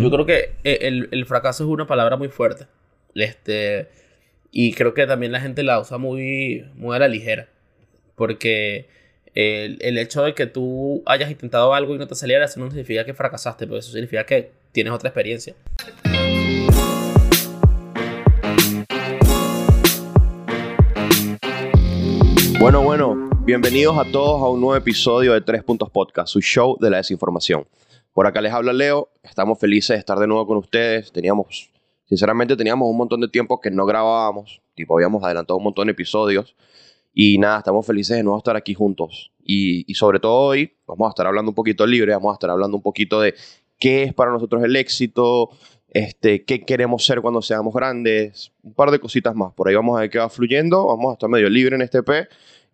Yo creo que eh, el, el fracaso es una palabra muy fuerte. Este, y creo que también la gente la usa muy, muy a la ligera. Porque el, el hecho de que tú hayas intentado algo y no te saliera, eso no significa que fracasaste, pero eso significa que tienes otra experiencia. Bueno, bueno, bienvenidos a todos a un nuevo episodio de Tres Puntos Podcast, su show de la desinformación. Por acá les habla Leo, estamos felices de estar de nuevo con ustedes. Teníamos, sinceramente, teníamos un montón de tiempo que no grabábamos, tipo, habíamos adelantado un montón de episodios. Y nada, estamos felices de nuevo estar aquí juntos. Y, sobre todo hoy vamos a estar hablando un poquito libre, vamos a estar hablando un poquito de qué es para nosotros el éxito, este, qué queremos ser cuando seamos grandes, un par de cositas más. Por ahí vamos a ver qué va fluyendo, vamos a estar medio libre en este P,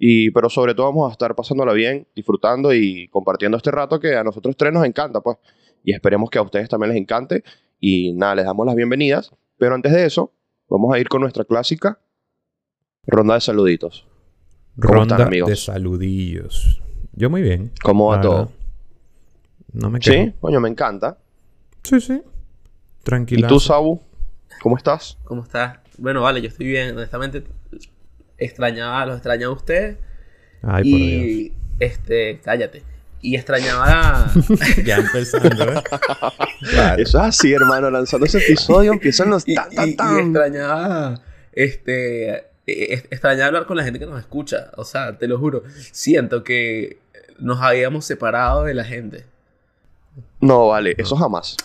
y, pero sobre todo vamos a estar pasándola bien, disfrutando y compartiendo este rato que a nosotros tres nos encanta, pues. Y esperemos que a ustedes también les encante. Y nada, les damos las bienvenidas. Pero antes de eso, vamos a ir con nuestra clásica ronda de saluditos. ¿Cómo Ronda están, amigos? de saludillos. Yo muy bien. ¿Cómo va todo? No me quejo. Sí, coño, me encanta. Sí, sí. ¿Y Tranquila. tú, Sabu? ¿Cómo estás? ¿Cómo estás? Bueno, vale, yo estoy bien. Honestamente, extrañaba, los extrañaba a ustedes. Ay, por Dios. y, este, cállate. Y extrañaba... Ya empezando, ¿eh? Claro. Eso es así, hermano. Lanzando ese episodio empiezan los y, tan, y- tan, y tan. extrañaba... Este... eh, eh, Extrañaba hablar con la gente que nos escucha. O sea, te lo juro. Siento que nos habíamos separado de la gente. No, vale, eso jamás.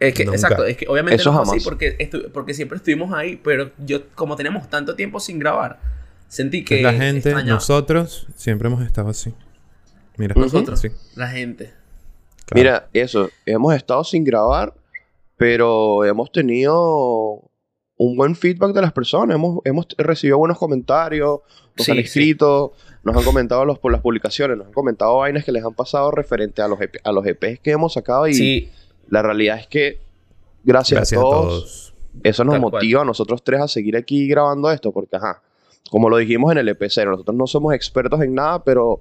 Es que, Nunca. exacto, es que obviamente Eso no fue jamás. así porque, porque siempre estuvimos ahí, pero yo, como teníamos tanto tiempo sin grabar, sentí que la gente, extrañaba nosotros, siempre hemos estado así. Mira. Nosotros. Sí, la gente. claro. Mira, eso, hemos estado sin grabar, pero hemos tenido un buen feedback de las personas. Hemos, hemos recibido buenos comentarios, nos Sí, han sí. escrito, nos han comentado los, por las publicaciones, nos han comentado vainas que les han pasado referente a los, EP, a los EPs que hemos sacado. Y Sí, la realidad es que, gracias, Gracias a, todos, eso nos Tal cual. motiva a nosotros tres a seguir aquí grabando esto, porque, ajá, como lo dijimos en el EP0, nosotros no somos expertos en nada, pero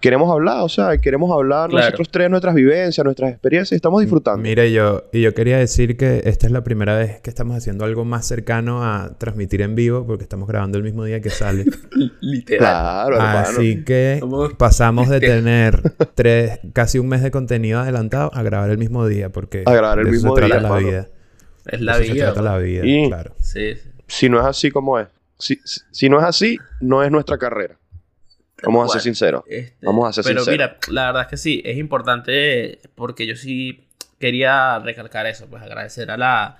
queremos hablar, o sea, queremos hablar Claro. nosotros tres, nuestras vivencias, nuestras experiencias, y estamos disfrutando. Mira, yo, y yo quería decir que esta es la primera vez que estamos haciendo algo más cercano a transmitir en vivo, porque estamos grabando el mismo día que sale. literal. Claro, hermano. Así que Somos- pasamos de tener tres, casi un mes de contenido adelantado a grabar el mismo día, porque A grabar el de eso mismo se trata día, la hermano. vida. Es la eso se vida. trata la vida, Y- claro. Sí, sí. Si no es así como es, si, si- no es así, no es nuestra carrera. Vamos a ser sinceros. Este, Vamos a ser Pero sinceros. mira, la verdad es que sí, es importante porque yo sí quería recalcar eso, pues agradecer a la,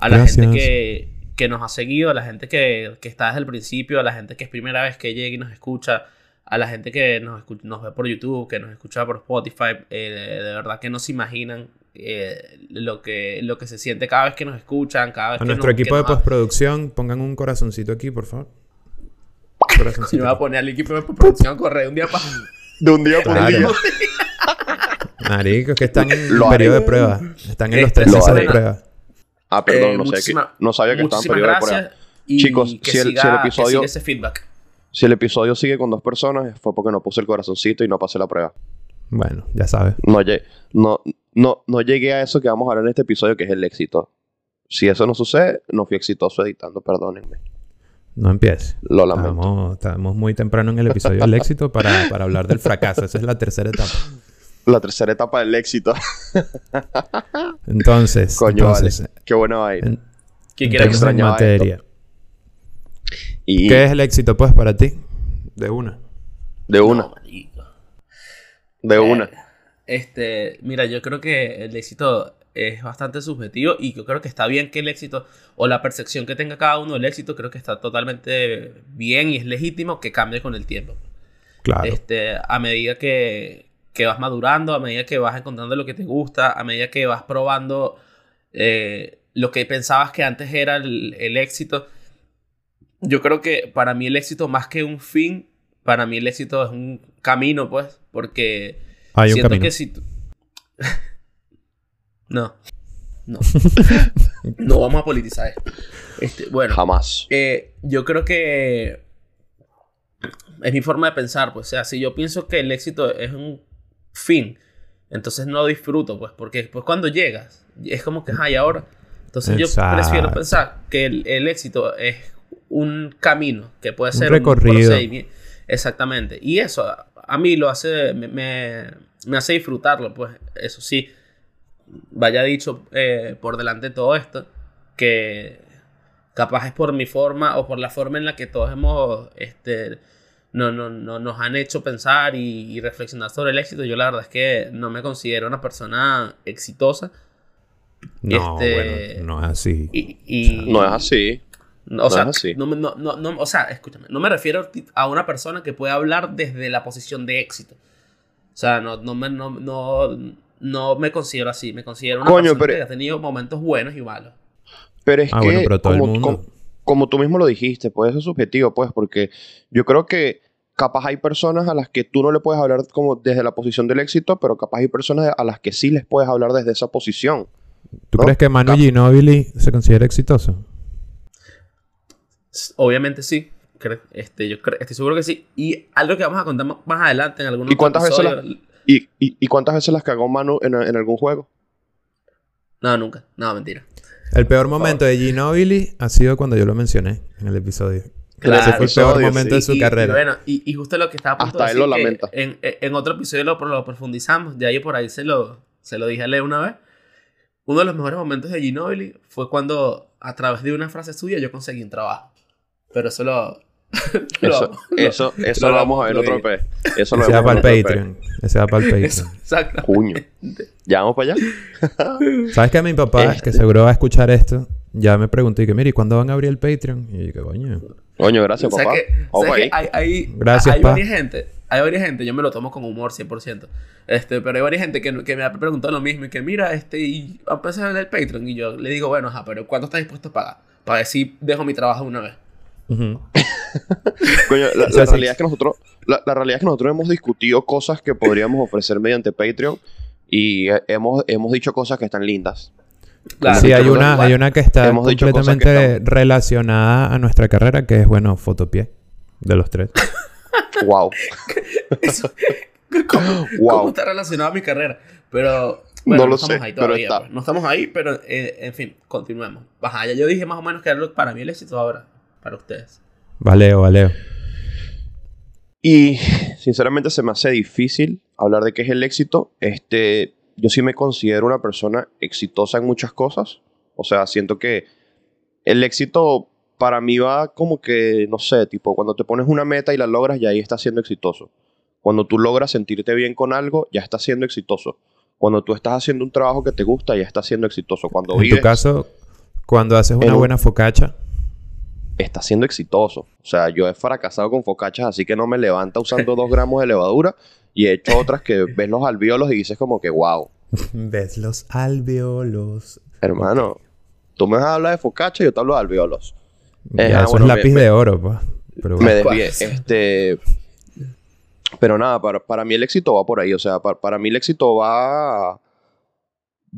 a la Gracias. gente que, que nos ha seguido, a la gente que, que está desde el principio, a la gente que es primera vez que llega y nos escucha, a la gente que nos, escu- nos ve por YouTube, que nos escucha por Spotify, eh, de verdad que no se imaginan eh, lo, que, lo que se siente cada vez que nos escuchan, cada vez A que nuestro nos- equipo que de nos postproducción, pongan un corazoncito aquí, por favor. Un Yo corazoncito. me voy a poner al equipo de producción a correr un día para... De un día por Claro. día. Maricos, que están en Lo periodo haré. de prueba. Están en los Este, tres lo meses de prueba. Ah, perdón, Eh, no, sé que, no sabía que estaban en periodo de prueba. Y Chicos, que si el- si siga- el episodio- que siga ese feedback. Si el episodio sigue con dos personas, fue porque no puse el corazoncito y no pasé la prueba. Bueno, ya sabes. No, no, no, no llegué a eso que vamos a hablar en este episodio, que es el éxito. Si eso no sucede, no fui exitoso editando, perdónenme. No empieces. Lo lamento. Estamos, estamos muy temprano en el episodio del éxito para, para hablar del fracaso. Esa es la tercera etapa. La tercera etapa del éxito. Entonces, Coño, entonces vale. Qué buena vaina. en- ¿Quién quiere entremos en extrañaba materia. Y ¿Qué es el éxito, pues, para ti? De una. de una, No. De una. Este, mira, yo creo que el éxito es bastante subjetivo y yo creo que está bien que el éxito o la percepción que tenga cada uno del éxito creo que está totalmente bien y es legítimo que cambie con el tiempo. Claro. Este, a medida que, que vas madurando, a medida que vas encontrando lo que te gusta, a medida que vas probando eh, lo que pensabas que antes era el, el éxito. Yo creo que para mí el éxito más que un fin, para mí el éxito es un camino, pues, porque Hay un siento camino. que si tú- no, no, no vamos a politizar esto. Este, bueno, Jamás. eh, yo creo que es mi forma de pensar, pues, o sea, si yo pienso que el éxito es un fin, Entonces no disfruto, pues, porque después cuando llegas, es como que, ay, ahora. Entonces Exacto. yo prefiero pensar que el, el éxito es un camino, que puede Un ser recorrido. procedimiento. Exactamente. Y eso a, a mí lo hace, me, me, me hace disfrutarlo, pues, eso sí. Vaya dicho eh, por delante de todo esto, que capaz es por mi forma o por la forma en la que todos hemos, este, no, no, no, nos han hecho pensar y, y reflexionar sobre el éxito. Yo la verdad es que no me considero una persona exitosa. No, Este- bueno, no es así. Y, y- No es así. No, o sea, No así. no me- no- no- no- o sea, escúchame, no me refiero a una persona que puede hablar desde la posición de éxito. O sea, no, no, me, no, no, no me considero así. Me considero una Coño, persona pero- que ha tenido momentos buenos y malos. Pero es Ah, que, bueno, pero todo el como, mundo. como- como tú mismo lo dijiste, pues eso es subjetivo, pues, porque yo creo que capaz hay personas a las que tú no le puedes hablar como desde la posición del éxito, pero capaz hay personas a las que sí les puedes hablar desde esa posición. ¿Tú ¿no? crees que Manu Ginóbili se considera exitoso? Obviamente sí. Cre- Este, yo estoy seguro que sí. Y algo que vamos a contar más adelante en algún ¿Y otro cuántas veces ¿Y, y, y cuántas veces las cagó Manu en, en algún juego? No, nunca. No, mentira. El peor momento de Ginóbili ha sido cuando yo lo mencioné en el episodio. Claro. Ese fue el peor momento sí. de su y, carrera. Y, bueno, y, y justo lo que estaba a punto Hasta de él lo lamenta. En, en otro episodio lo, lo profundizamos. De ahí por ahí se lo, se lo dije a Leo una vez. Uno de los mejores momentos de Ginobili fue cuando, a través de una frase suya, yo conseguí un trabajo. Pero eso lo. lo- Eso, lo- eso, eso lo lo vamos a ver en otro. EP. Eso lo Ese va para el. Patreon. Ese va para el Patreon. Eso, exacto. Coño. ¿Ya vamos para allá? ¿Sabes que mi papá, Este. que seguro va a escuchar esto, ya me preguntó y que, mire, ¿y cuándo van a abrir el Patreon? Y yo dije, coño. Coño, gracias, O sea papá. que, Vamos o sea para que ahí. hay, hay, Gracias, hay pa. varias gente, hay varias gente, yo me lo tomo con humor 100%, este, pero hay varias gente que, que me ha preguntado lo mismo y que mira, este, y va a empezar el Patreon y yo le digo, bueno, ajá, pero ¿cuánto estás dispuesto a pagar? Para ver si dejo mi trabajo una vez. Coño, la, realidad es que nosotros, la, la realidad es que nosotros hemos discutido cosas que podríamos ofrecer mediante Patreon y eh, hemos, hemos dicho cosas que están lindas. Claro, sí, hay una, hay una que está hemos que completamente están- relacionada a nuestra carrera, que es, bueno, fotopié de los tres. Wow. Eso- ¿Cómo, Wow. cómo está relacionado a mi carrera? Pero No bueno, no, lo estamos sé, ahí pero todavía. está. pues. No estamos ahí, pero eh, en fin, continuemos. Ajá, ya yo dije más o menos que era lo- para mí el éxito ahora, para ustedes. Valeo, valeo. Y sinceramente se me hace difícil hablar de qué es el éxito. Este, yo sí me considero una persona exitosa en muchas cosas. O sea, siento que el éxito para mí va como que, no sé, tipo, cuando te pones una meta y la logras, ya ahí estás siendo exitoso. Cuando tú logras sentirte bien con algo, ya estás siendo exitoso. Cuando tú estás haciendo un trabajo que te gusta, ya estás siendo exitoso. Cuando En vives, tu caso, cuando haces una un- buena focacha, estás siendo exitoso. O sea, yo he fracasado con focachas, así que no me levanta usando dos gramos de levadura y he hecho otras que ves los alvéolos y dices como que, wow, ves los alveolos. hermano, tú me vas a hablar de focacha y yo te hablo de alvéolos. Ya, Eh, eso ah, bueno, es lápiz me- de oro. Pero bueno. Me desvié. Este. Pero nada, para, para mí el éxito va por ahí. O sea, para, para mí el éxito va.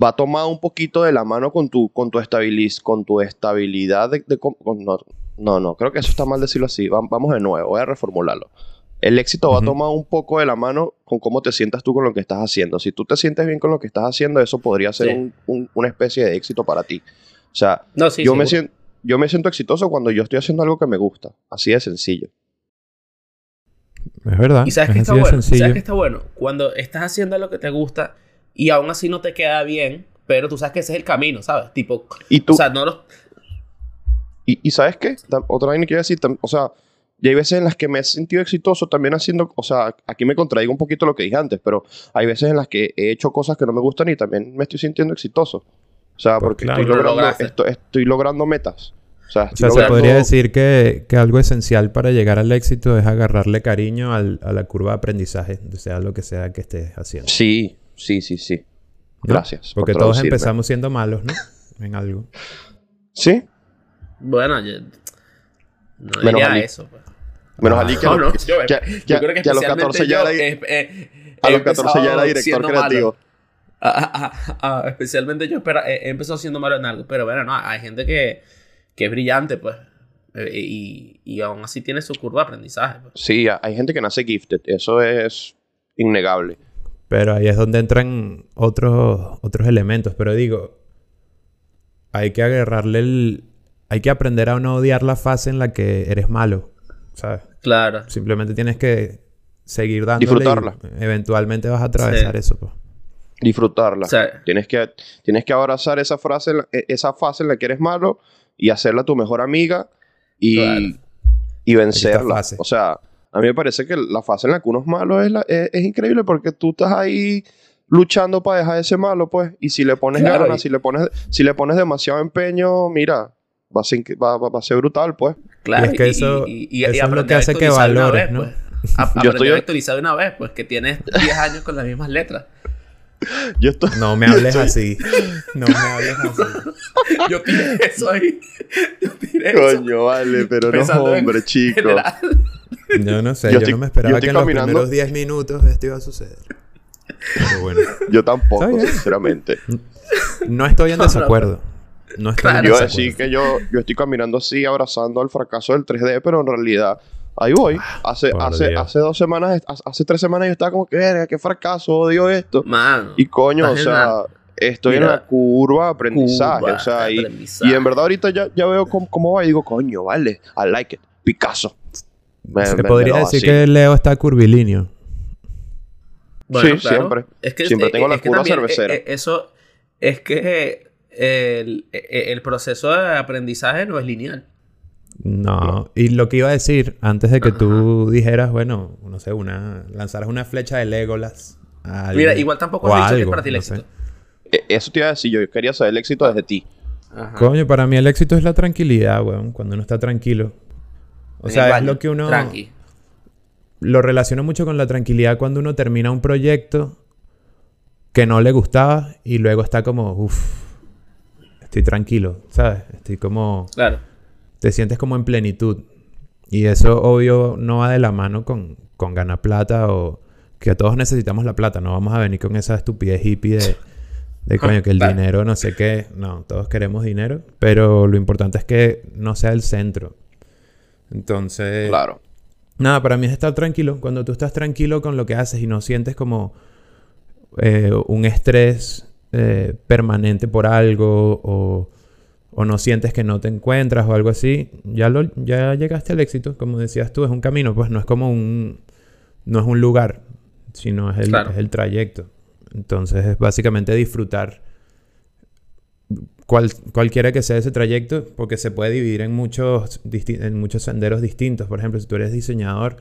Va tomado un poquito de la mano con tu, con tu, estabiliz, con tu estabilidad de. de com- con- no, no, no, creo que eso está mal decirlo así. Va- vamos de nuevo, voy a reformularlo. El éxito va Ujú. tomado un poco de la mano con cómo te sientas tú con lo que estás haciendo. Si tú te sientes bien con lo que estás haciendo, eso podría ser Sí. un- un- una especie de éxito para ti. O sea, No, sí, yo, me siento, yo me siento exitoso cuando yo estoy haciendo algo que me gusta. Así de sencillo. Es verdad. Y sabes es que está bueno. sencillo. ¿Sabes que está bueno? Cuando estás haciendo lo que te gusta y aún así no te queda bien, pero tú sabes que ese es el camino, ¿sabes? Tipo, Y tú, o sea, no lo... y, y ¿sabes qué? Otra vaina que quiero decir, o sea, y hay veces en las que me he sentido exitoso también haciendo, o sea, aquí me contradigo un poquito lo que dije antes, pero hay veces en las que he hecho cosas que no me gustan y también me estoy sintiendo exitoso. O sea, Pues porque claro. estoy, Lo logrando, estoy logrando metas. O sea, O se podría decir que, que algo esencial para llegar al éxito es agarrarle cariño al- a la curva de aprendizaje, sea lo que sea que estés haciendo. Sí, sí, sí, sí. ¿no? Gracias. por Porque todos empezamos siendo malos, ¿no? En algo. Sí, Bueno, yo... No Menos diría Ali. eso. pues. menos Ah. Ali que, No, a los- no, yo, que- yo que- creo que que a los especialmente 14 ya era, eh, eh, a los 14 ya era director creativo. Ah, ah, ah, ah, especialmente yo espera, he, he empezado siendo malo en algo. Pero bueno, no, hay gente que, que es brillante, pues. eh, y, y aún así tiene su curva de aprendizaje. pues. Sí, hay gente que nace gifted, eso es innegable. Pero ahí es donde entran otros, otros elementos. Pero digo, hay que agarrarle el... Hay que aprender a no odiar la fase en la que eres malo, ¿sabes? Claro. Simplemente tienes que seguir dándole. y Disfrutarla. eventualmente vas a atravesar Sí. eso, pues. Disfrutarla. Sea, Tienes que, tienes que abrazar esa, frase, e- esa fase en la que eres malo y hacerla tu mejor amiga y, Claro. y vencerla. fase. O sea, a mí me parece que la fase en la que uno es malo es, la- es, es increíble porque tú estás ahí luchando para dejar ese malo, pues. Y si le pones Claro, ganas, y- si le pones, si le pones demasiado empeño, mira, va a ser, va, va- va a ser brutal, pues. Claro, Y es que eso- y, y, y, eso es lo que a hace que valores, vez, ¿no? pues. A- Yo estoy- a actualizar de una vez, pues, que tienes 10 años con las mismas letras. Yo estoy... No me hables así. No me hables así. Yo tiré eso ahí. Yo tiré eso. Coño, vale, pero no, Pensando hombre, chico. general. Yo no sé, Yo yo, estoy- no me esperaba que en los caminando- primeros 10 minutos esto iba a suceder. Pero bueno, Yo tampoco, sinceramente. no estoy en desacuerdo. No estoy Claro. en Yo decir que yo, yo estoy caminando así, abrazando al fracaso del 3D, pero en realidad ahí voy. Hace, por hace, Dios. hace dos semanas, hace, hace tres semanas yo estaba como que, verga, qué fracaso, odio esto. Mano. Y coño, o en sea, la estoy en Mira, la curva de aprendizaje. curva o sea, y, aprendizaje. y en verdad ahorita ya, ya veo cómo, cómo va y digo, coño, vale, I like it, Picasso. Me- Se me- me podría lo decir vacilo. que Leo está curvilíneo. Sí, siempre. Es que, Siempre eh, tengo la curva también, cervecera. eh, eh, eso es que el, eh, el proceso de aprendizaje no es lineal. No. Y lo que iba a decir antes de que tú dijeras, bueno, no sé, una lanzaras una flecha de Legolas. a alguien, Mira, igual tampoco has dicho que es para ti el no éxito. Eh, Eso te iba a decir, yo quería saber el éxito desde ti. Ajá. Coño, para mí el éxito es la tranquilidad, weón. Cuando uno está tranquilo. O En sea, es lo que uno... Tranqui. Lo relaciono mucho con la tranquilidad cuando uno termina un proyecto que no le gustaba y luego está como, uff, estoy tranquilo, ¿sabes? Estoy como... Claro. te sientes como en plenitud. Y eso, obvio, no va de la mano con, con ganar plata o que todos necesitamos la plata. No vamos a venir con esa estupidez hippie de, de coño, que el Claro. dinero no sé qué. No, todos queremos dinero, pero lo importante es que no sea el centro. Entonces, Claro. nada, para mí es estar tranquilo. Cuando tú estás tranquilo con lo que haces y no sientes como eh, un estrés eh, permanente por algo o, o no sientes que no te encuentras o algo así, ya, lo, ya llegaste al éxito. Como decías tú, es un camino, pues no es como un... No es un lugar, sino es el, Claro. es el trayecto. Entonces es básicamente disfrutar cual- cualquiera que sea ese trayecto, porque se puede dividir en muchos, en muchos senderos distintos. Por ejemplo, si tú eres diseñador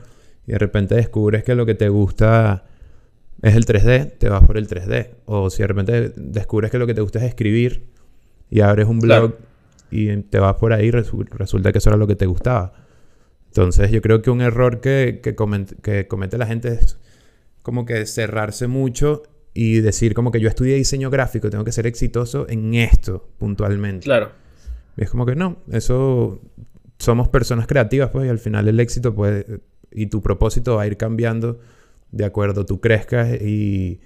y de repente descubres que lo que te gusta es el 3D, te vas por el 3D. O si de repente descubres que lo que te gusta es escribir y abres un blog Claro. y te vas por ahí, resu- resulta que eso era lo que te gustaba. Entonces yo creo que un error que, que, que comete la gente es como que cerrarse mucho y decir como que yo estudié diseño gráfico, tengo que ser exitoso en esto puntualmente. Claro. Y es como que no, eso somos personas creativas, pues, y al final el éxito puede, y tu propósito va a ir cambiando de acuerdo tú crezcas y,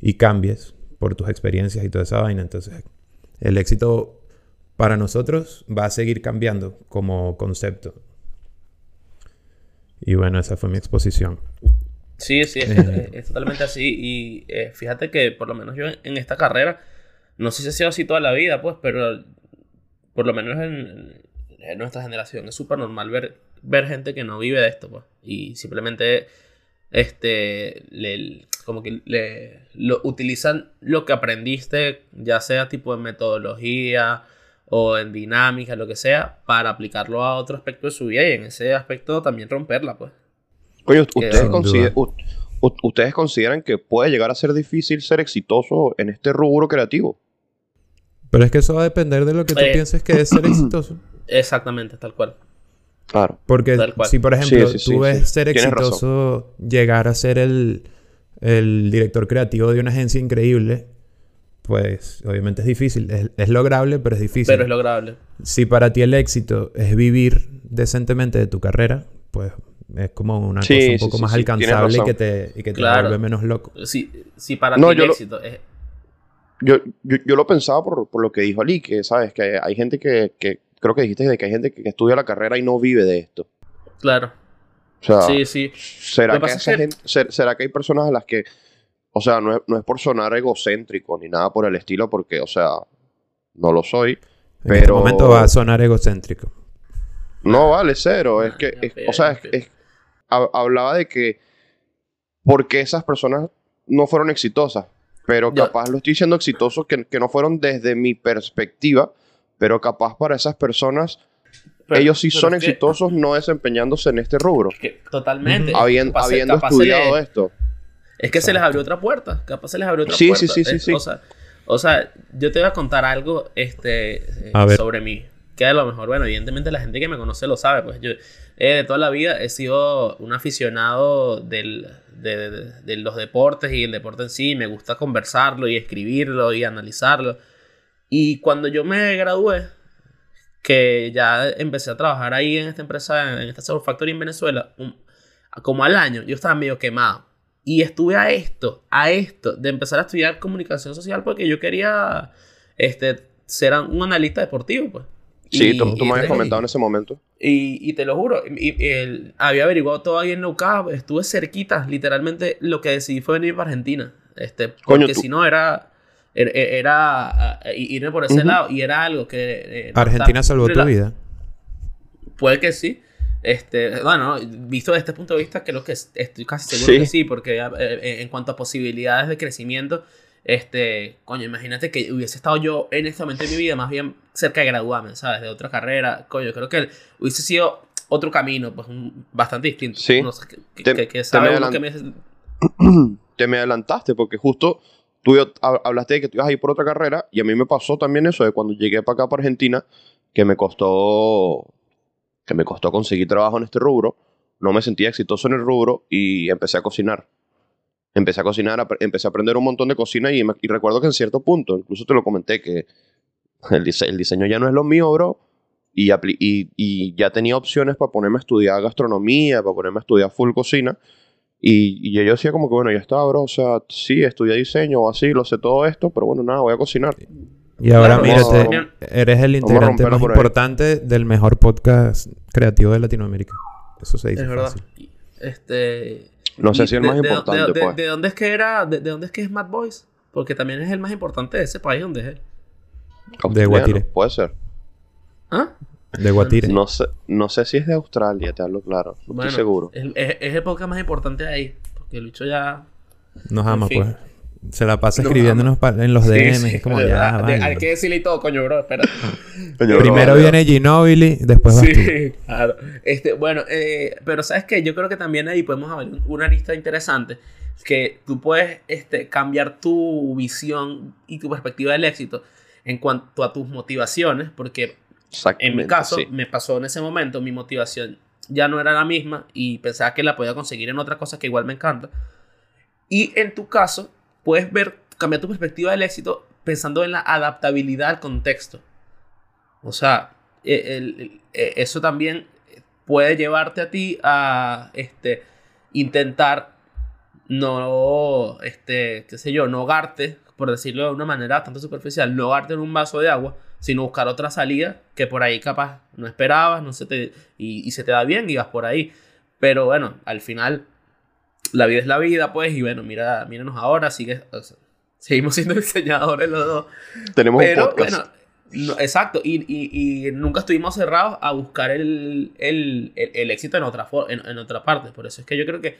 y cambies por tus experiencias y toda esa vaina. Entonces, el éxito para nosotros va a seguir cambiando como concepto. Y bueno, esa fue mi exposición. Sí, sí, es, Eh. es- es totalmente así. Y eh, fíjate que por lo menos yo en, en esta carrera, no sé si ha sido así toda la vida, pues, pero por lo menos en, en nuestra generación es súper normal ver, ver gente que no vive de esto, pues. Y simplemente, este, le, como que le, lo, utilizan lo que aprendiste, ya sea tipo en metodología o en dinámica, lo que sea, para aplicarlo a otro aspecto de su vida y en ese aspecto también romperla, pues. Coño, ¿ustedes, consider- ¿ustedes consideran que puede llegar a ser difícil ser exitoso en este rubro creativo? Pero es que eso va a depender de lo que tú Eh. pienses que es ser exitoso. Exactamente, tal cual. Claro. Porque si, por ejemplo, Sí, sí, tú sí, ves sí. ser exitoso llegar a ser el, el director creativo de una agencia increíble, pues obviamente es difícil. Es, es lograble, pero es difícil. Pero es lograble. Si para ti el éxito es vivir decentemente de tu carrera, pues es como una Sí, cosa un sí, poco sí, más alcanzable y que te, y que te Claro. vuelve menos loco. Si, si para No, ti el yo lo- éxito es... Yo, yo, yo lo pensaba por, por lo que dijo Ali, que sabes, que hay gente que, que creo que dijiste de que hay gente que, que estudia la carrera y no vive de esto. Claro. O sea, Sí, sí. ¿será que es gente- ser- ¿será que hay personas a las que, o sea, no es, no es por sonar egocéntrico ni nada por el estilo, porque, o sea, no lo soy. En Pero... este momento va a sonar egocéntrico. No, vale, cero. Es Ah, que, ya es- o sea, ya es- es- hab- hablaba de que porque esas personas no fueron exitosas, pero Ya. capaz lo estoy diciendo exitosos que, que no fueron desde mi perspectiva, pero capaz para esas personas Pero- ellos sí son es que- exitosos no desempeñando en este rubro, que totalmente. Habien- Capaz habiendo capaz estudiado le- esto. Es que se les abrió otra puerta. Capaz se les abrió otra Sí, puerta. sí, sí, sí, Es- sí. O sea, o sea, yo te voy a contar algo este, eh, A sobre mí. Que a lo mejor, bueno, evidentemente la gente que me conoce lo sabe. Pues yo eh, de toda la vida he sido un aficionado del, de, de- de los deportes y el deporte en sí. Me gusta conversarlo y escribirlo y analizarlo. Y cuando yo me gradué, que ya empecé a trabajar ahí en esta empresa, en esta Sour Factory en Venezuela, un- como al año, yo estaba medio quemado. Y estuve a esto, a esto, de empezar a estudiar comunicación social porque yo quería este, ser un analista deportivo, pues. Sí, Y- tú, tú y me habías comentado en ese momento. y, y te lo juro, el- había averiguado todo ahí en Leucab, estuve cerquita, literalmente lo que decidí fue venir para Argentina. Este, Coño, porque tú- si no era, era, era, ah, irme por ese Ujú. lado y era algo que... eh, Argentina salvó tu vida. Puede que sí. Este, bueno, visto desde este punto de vista, creo que es- estoy casi seguro Sí. que sí, porque eh, eh, en cuanto a posibilidades de crecimiento, este, coño, imagínate que hubiese estado yo en este momento de mi vida más bien cerca de graduarme, ¿sabes? De otra carrera, coño, creo que hubiese sido otro camino, pues un- bastante distinto. Sí. No sé, que, Te- que- que te me- te me adelantaste porque justo tú hablaste de que tú ibas a ir por otra carrera y a mí me pasó también eso de cuando llegué para acá, para Argentina, que me costó, que me costó conseguir trabajo en este rubro, no me sentía exitoso en el rubro y empecé a cocinar. Empecé a cocinar, empecé a aprender un montón de cocina y, recuerdo que en cierto punto, incluso te lo comenté, que el, dise- el diseño ya no es lo mío, bro. Y, y ya tenía opciones para ponerme a estudiar gastronomía, para ponerme a estudiar full cocina. Y, y yo decía como que, bueno, ya está, bro. O sea, sí, estudié diseño o así, lo sé todo esto, pero bueno, nada, voy a cocinar. Y ahora Claro, mírate, eres el integrante más importante del mejor podcast creativo de Latinoamérica. Eso se dice Es verdad. fácil. Este, No sé si el de- más de- importante, de, pues. de dónde es que era? De, de dónde es que es Mad Boys? Porque también es el más importante de ese país donde es él. Australiano, Guatire. Puede ser. ¿Ah? De Guatire. No sé, no sé si es de Australia, te hablo claro. No Bueno, estoy seguro. Es, es- es el podcast más importante de ahí. Porque el bicho ya. Nos ama, en fin. pues. Se la pasa Nos escribiéndonos en los Sí, DMs. sí, es como de ya, verdad. De-. Hay que decirle y todo, coño, bro. Espera. Coño, bro, Primero viene Ginobili, después vas tú. sí, claro. Este, bueno, eh, pero sabes que yo creo que también ahí podemos abrir una lista interesante. Que tú puedes este, cambiar tu visión y tu perspectiva del éxito en cuanto a tus motivaciones. Porque en mi caso, sí. me pasó en ese momento, mi motivación ya no era la misma y pensaba que la podía conseguir en otra cosa que igual me encanta. Y en tu caso, puedes ver, cambiar tu perspectiva del éxito pensando en la adaptabilidad al contexto. O sea, e- el- el- e- eso también puede llevarte a ti a este, intentar no, este, qué sé yo, no ahogarte, por decirlo de una manera bastante superficial, no ahogarte en un vaso de agua, sino buscar otra salida que por ahí capaz no esperabas, no se te, y, y se te da bien y vas por ahí. Pero bueno, al final, la vida es la vida, pues, y bueno, mira, míranos ahora, sigue, o sea, seguimos siendo diseñadores los dos. Tenemos Pero un podcast. bueno, no, exacto, y, y- y nunca estuvimos cerrados a buscar el, el- el- el éxito en otra, for- en, en otra parte. Por eso es que yo creo que,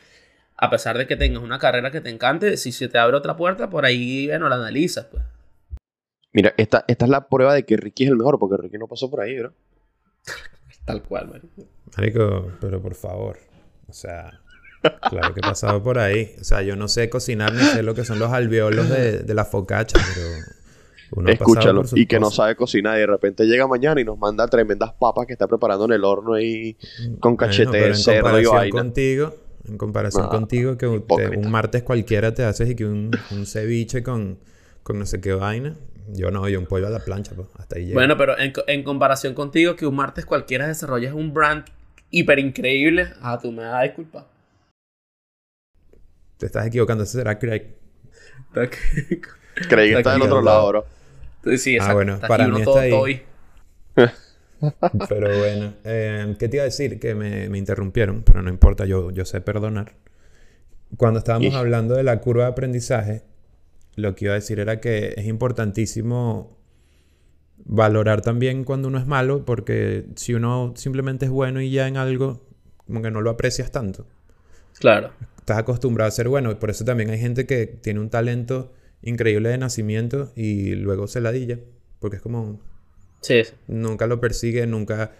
a pesar de que tengas una carrera que te encante, si se te abre otra puerta, por ahí, bueno, la analizas, pues. Mira, esta, esta es la prueba de que Ricky es el mejor, porque Ricky no pasó por ahí, bro. Tal cual, marico. Marico, pero por favor. O sea, claro que he pasado por ahí. O sea, yo no sé cocinar ni sé lo que son los alveolos de, de la focacha, pero uno Escúchalo. Y que no sabe cocinar y de repente llega mañana y nos manda tremendas papas que está preparando en el horno ahí con Bueno, cachete pero de en cerdo y comparación vaina. contigo, en comparación contigo, que te- un martes cualquiera te haces y que un, un ceviche con, con no sé qué vaina. Yo no, yo un pollo a la plancha, pues. Hasta ahí llego. Bueno, pero en, co- en comparación contigo, que un martes cualquiera desarrolles un brand hiper increíble, ah, tú me das disculpa. Te estás equivocando, ese será Craig. Creí que está del otro lado, bro. Sí, exacto. Ah, bueno, Está para aquí uno mí todo está ahí. Pero bueno, eh, ¿qué te iba a decir? Que me, me interrumpieron, pero no importa, yo, yo sé perdonar. cuando estábamos hablando de la curva de aprendizaje, lo que iba a decir era que es importantísimo valorar también cuando uno es malo, porque si uno simplemente es bueno y ya en algo, como que no lo aprecias tanto. Claro. Estás acostumbrado a ser bueno, y por eso también hay gente que tiene un talento increíble de nacimiento y luego se ladilla, porque es como Sí, nunca lo persigue, nunca,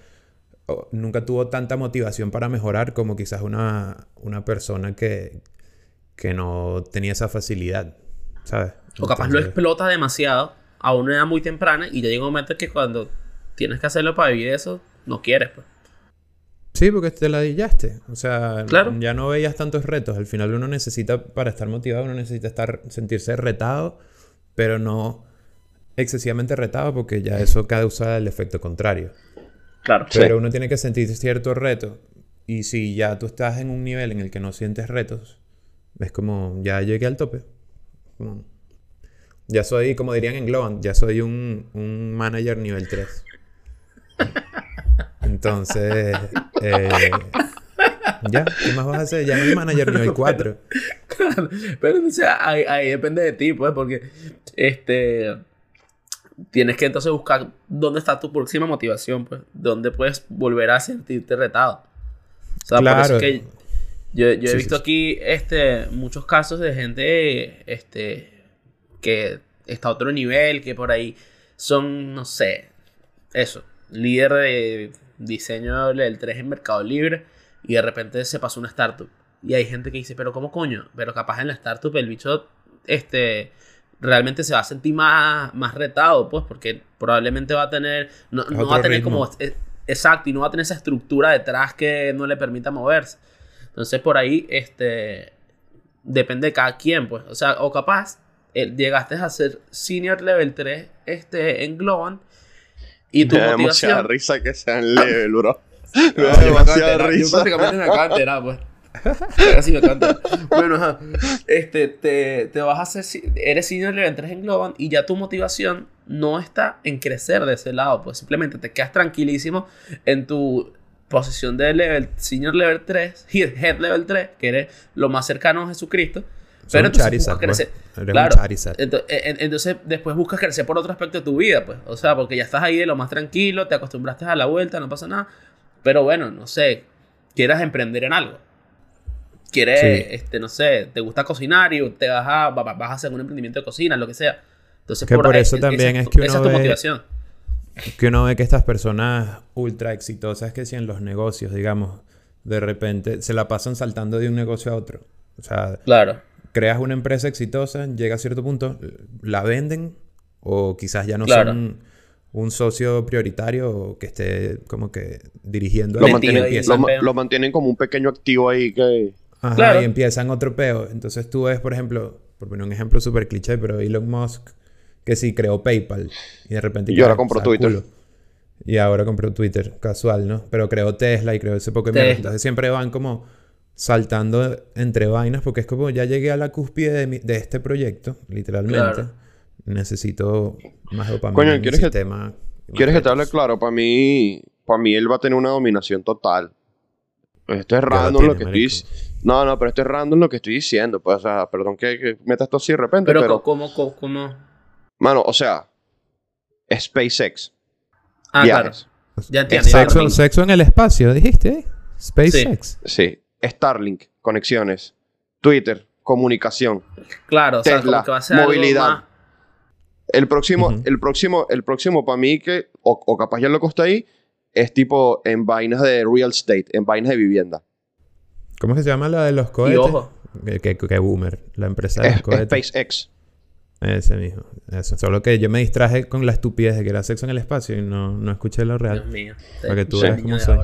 nunca tuvo tanta motivación para mejorar como quizás una, una persona que, que no tenía esa facilidad, ¿sabes? O capaz lo explota demasiado a una edad muy temprana y ya llega un momento que cuando tienes que hacerlo para vivir eso, no quieres, pues. Sí, porque te ladillaste. O sea, Claro. ya no veías tantos retos. Al final uno necesita, para estar motivado, uno necesita estar, sentirse retado, pero no excesivamente retado porque ya eso causa el efecto contrario. Claro. Sí. Pero uno tiene que sentir cierto reto. Y si ya tú estás en un nivel en el que no sientes retos, es como, ya llegué al tope. Ya soy, como dirían en Globant, ya soy un, un manager nivel 3. Entonces, eh, ya, ¿qué más vas a hacer? Ya no hay manager nivel 4. Claro. Pero entonces ahí, ahí depende de ti, pues, porque este tienes que entonces buscar dónde está tu próxima motivación, pues, dónde puedes volver a sentirte retado. O sea, por eso Claro. es que yo, yo he Sí, visto sí, aquí este muchos casos de gente este que está a otro nivel, que por ahí son, no sé, eso, líder de diseño del 3 en Mercado Libre y de repente se pasó una startup. Y hay gente que dice, pero ¿cómo coño? Pero capaz en la startup el bicho este, realmente se va a sentir más, más retado, pues, porque probablemente va a tener, no, no va a tener ritmo. como, eh, exacto, y no va a tener esa estructura detrás que no le permita moverse. Entonces por ahí, este, depende de cada quien, pues, o sea, o capaz eh, llegaste a ser senior level 3 este, en Globant y tu Me da demasiada motivación... risa que sean level, bro. Me da demasiada enterar, Yo risa. prácticamente enterar, pues. Me. Bueno, ajá. Este, te, te vas a hacer... Eres senior level 3 en Globant y ya tu motivación no está en crecer de ese lado. Pues simplemente te quedas tranquilísimo en tu posición de level, senior level 3, head level 3, que eres lo más cercano a Jesucristo. Pero entonces Charizard, buscas crecer. pues. Eres un Claro. Charizard. Ento- en- Entonces, después buscas crecer por otro aspecto de tu vida, pues. O sea, porque ya estás ahí de lo más tranquilo, te acostumbraste a la vuelta, no pasa nada. Pero bueno, no sé, quieras emprender en algo. Quieres, Sí. este, no sé, te gusta cocinar y te vas a, va- vas a hacer un emprendimiento de cocina, lo que sea. Entonces, Que por ahí- eso esa también tu- es que Esa uno es tu ve- motivación. Que uno ve que estas personas ultra exitosas que sí en los negocios, digamos, de repente se la pasan saltando de un negocio a otro. O sea, Claro. creas una empresa exitosa, llega a cierto punto, la venden o quizás ya no Claro. son un socio prioritario o que esté como que dirigiendo Lo mantienen, ahí, lo, mantienen como un pequeño activo ahí que... Ajá, Claro. y empiezan otro peo. Entonces tú ves, por ejemplo, por poner un ejemplo súper cliché, pero Elon Musk, que sí creó PayPal y de repente... Y ahora compró Twitter. culo. Y ahora compró Twitter, casual, ¿no? Pero creó Tesla y creó ese poco de. Entonces siempre van como saltando entre vainas porque es como ya llegué a la cúspide de, mi- de este proyecto, literalmente. Claro. Necesito más dopamina Coño, en mi ¿quieres que- sistema. ¿Quieres que te hable claro? Para mí, para mí él va a tener una dominación total. Esto es lo random lo tiene, que marico. estoy... No, no, pero esto es random lo que estoy diciendo. Pues, o sea, perdón que, que meta esto así de repente, Pero, pero... ¿cómo, cómo, cómo? Mano, o sea, SpaceX, Ah, viajes, claro. Ya entiendo. ya Sexo, sexo en el espacio, dijiste, ¿eh? SpaceX. sí, Starlink, conexiones, Twitter, comunicación, Claro, o sea, Tesla, como que va a ser algo movilidad. más- El próximo, el próximo, el próximo para mí que, o, o capaz ya lo costa ahí, es tipo en vainas de real estate, en vainas de vivienda. ¿Cómo es que se llama la de los cohetes? ojo. Que, que- que boomer, la empresa de Es, los cohetes. SpaceX. Ese mismo. Eso. Solo que yo me distraje con la estupidez de que era sexo en el espacio y no, no escuché lo Dios real. mío. Para que tú veas cómo soy.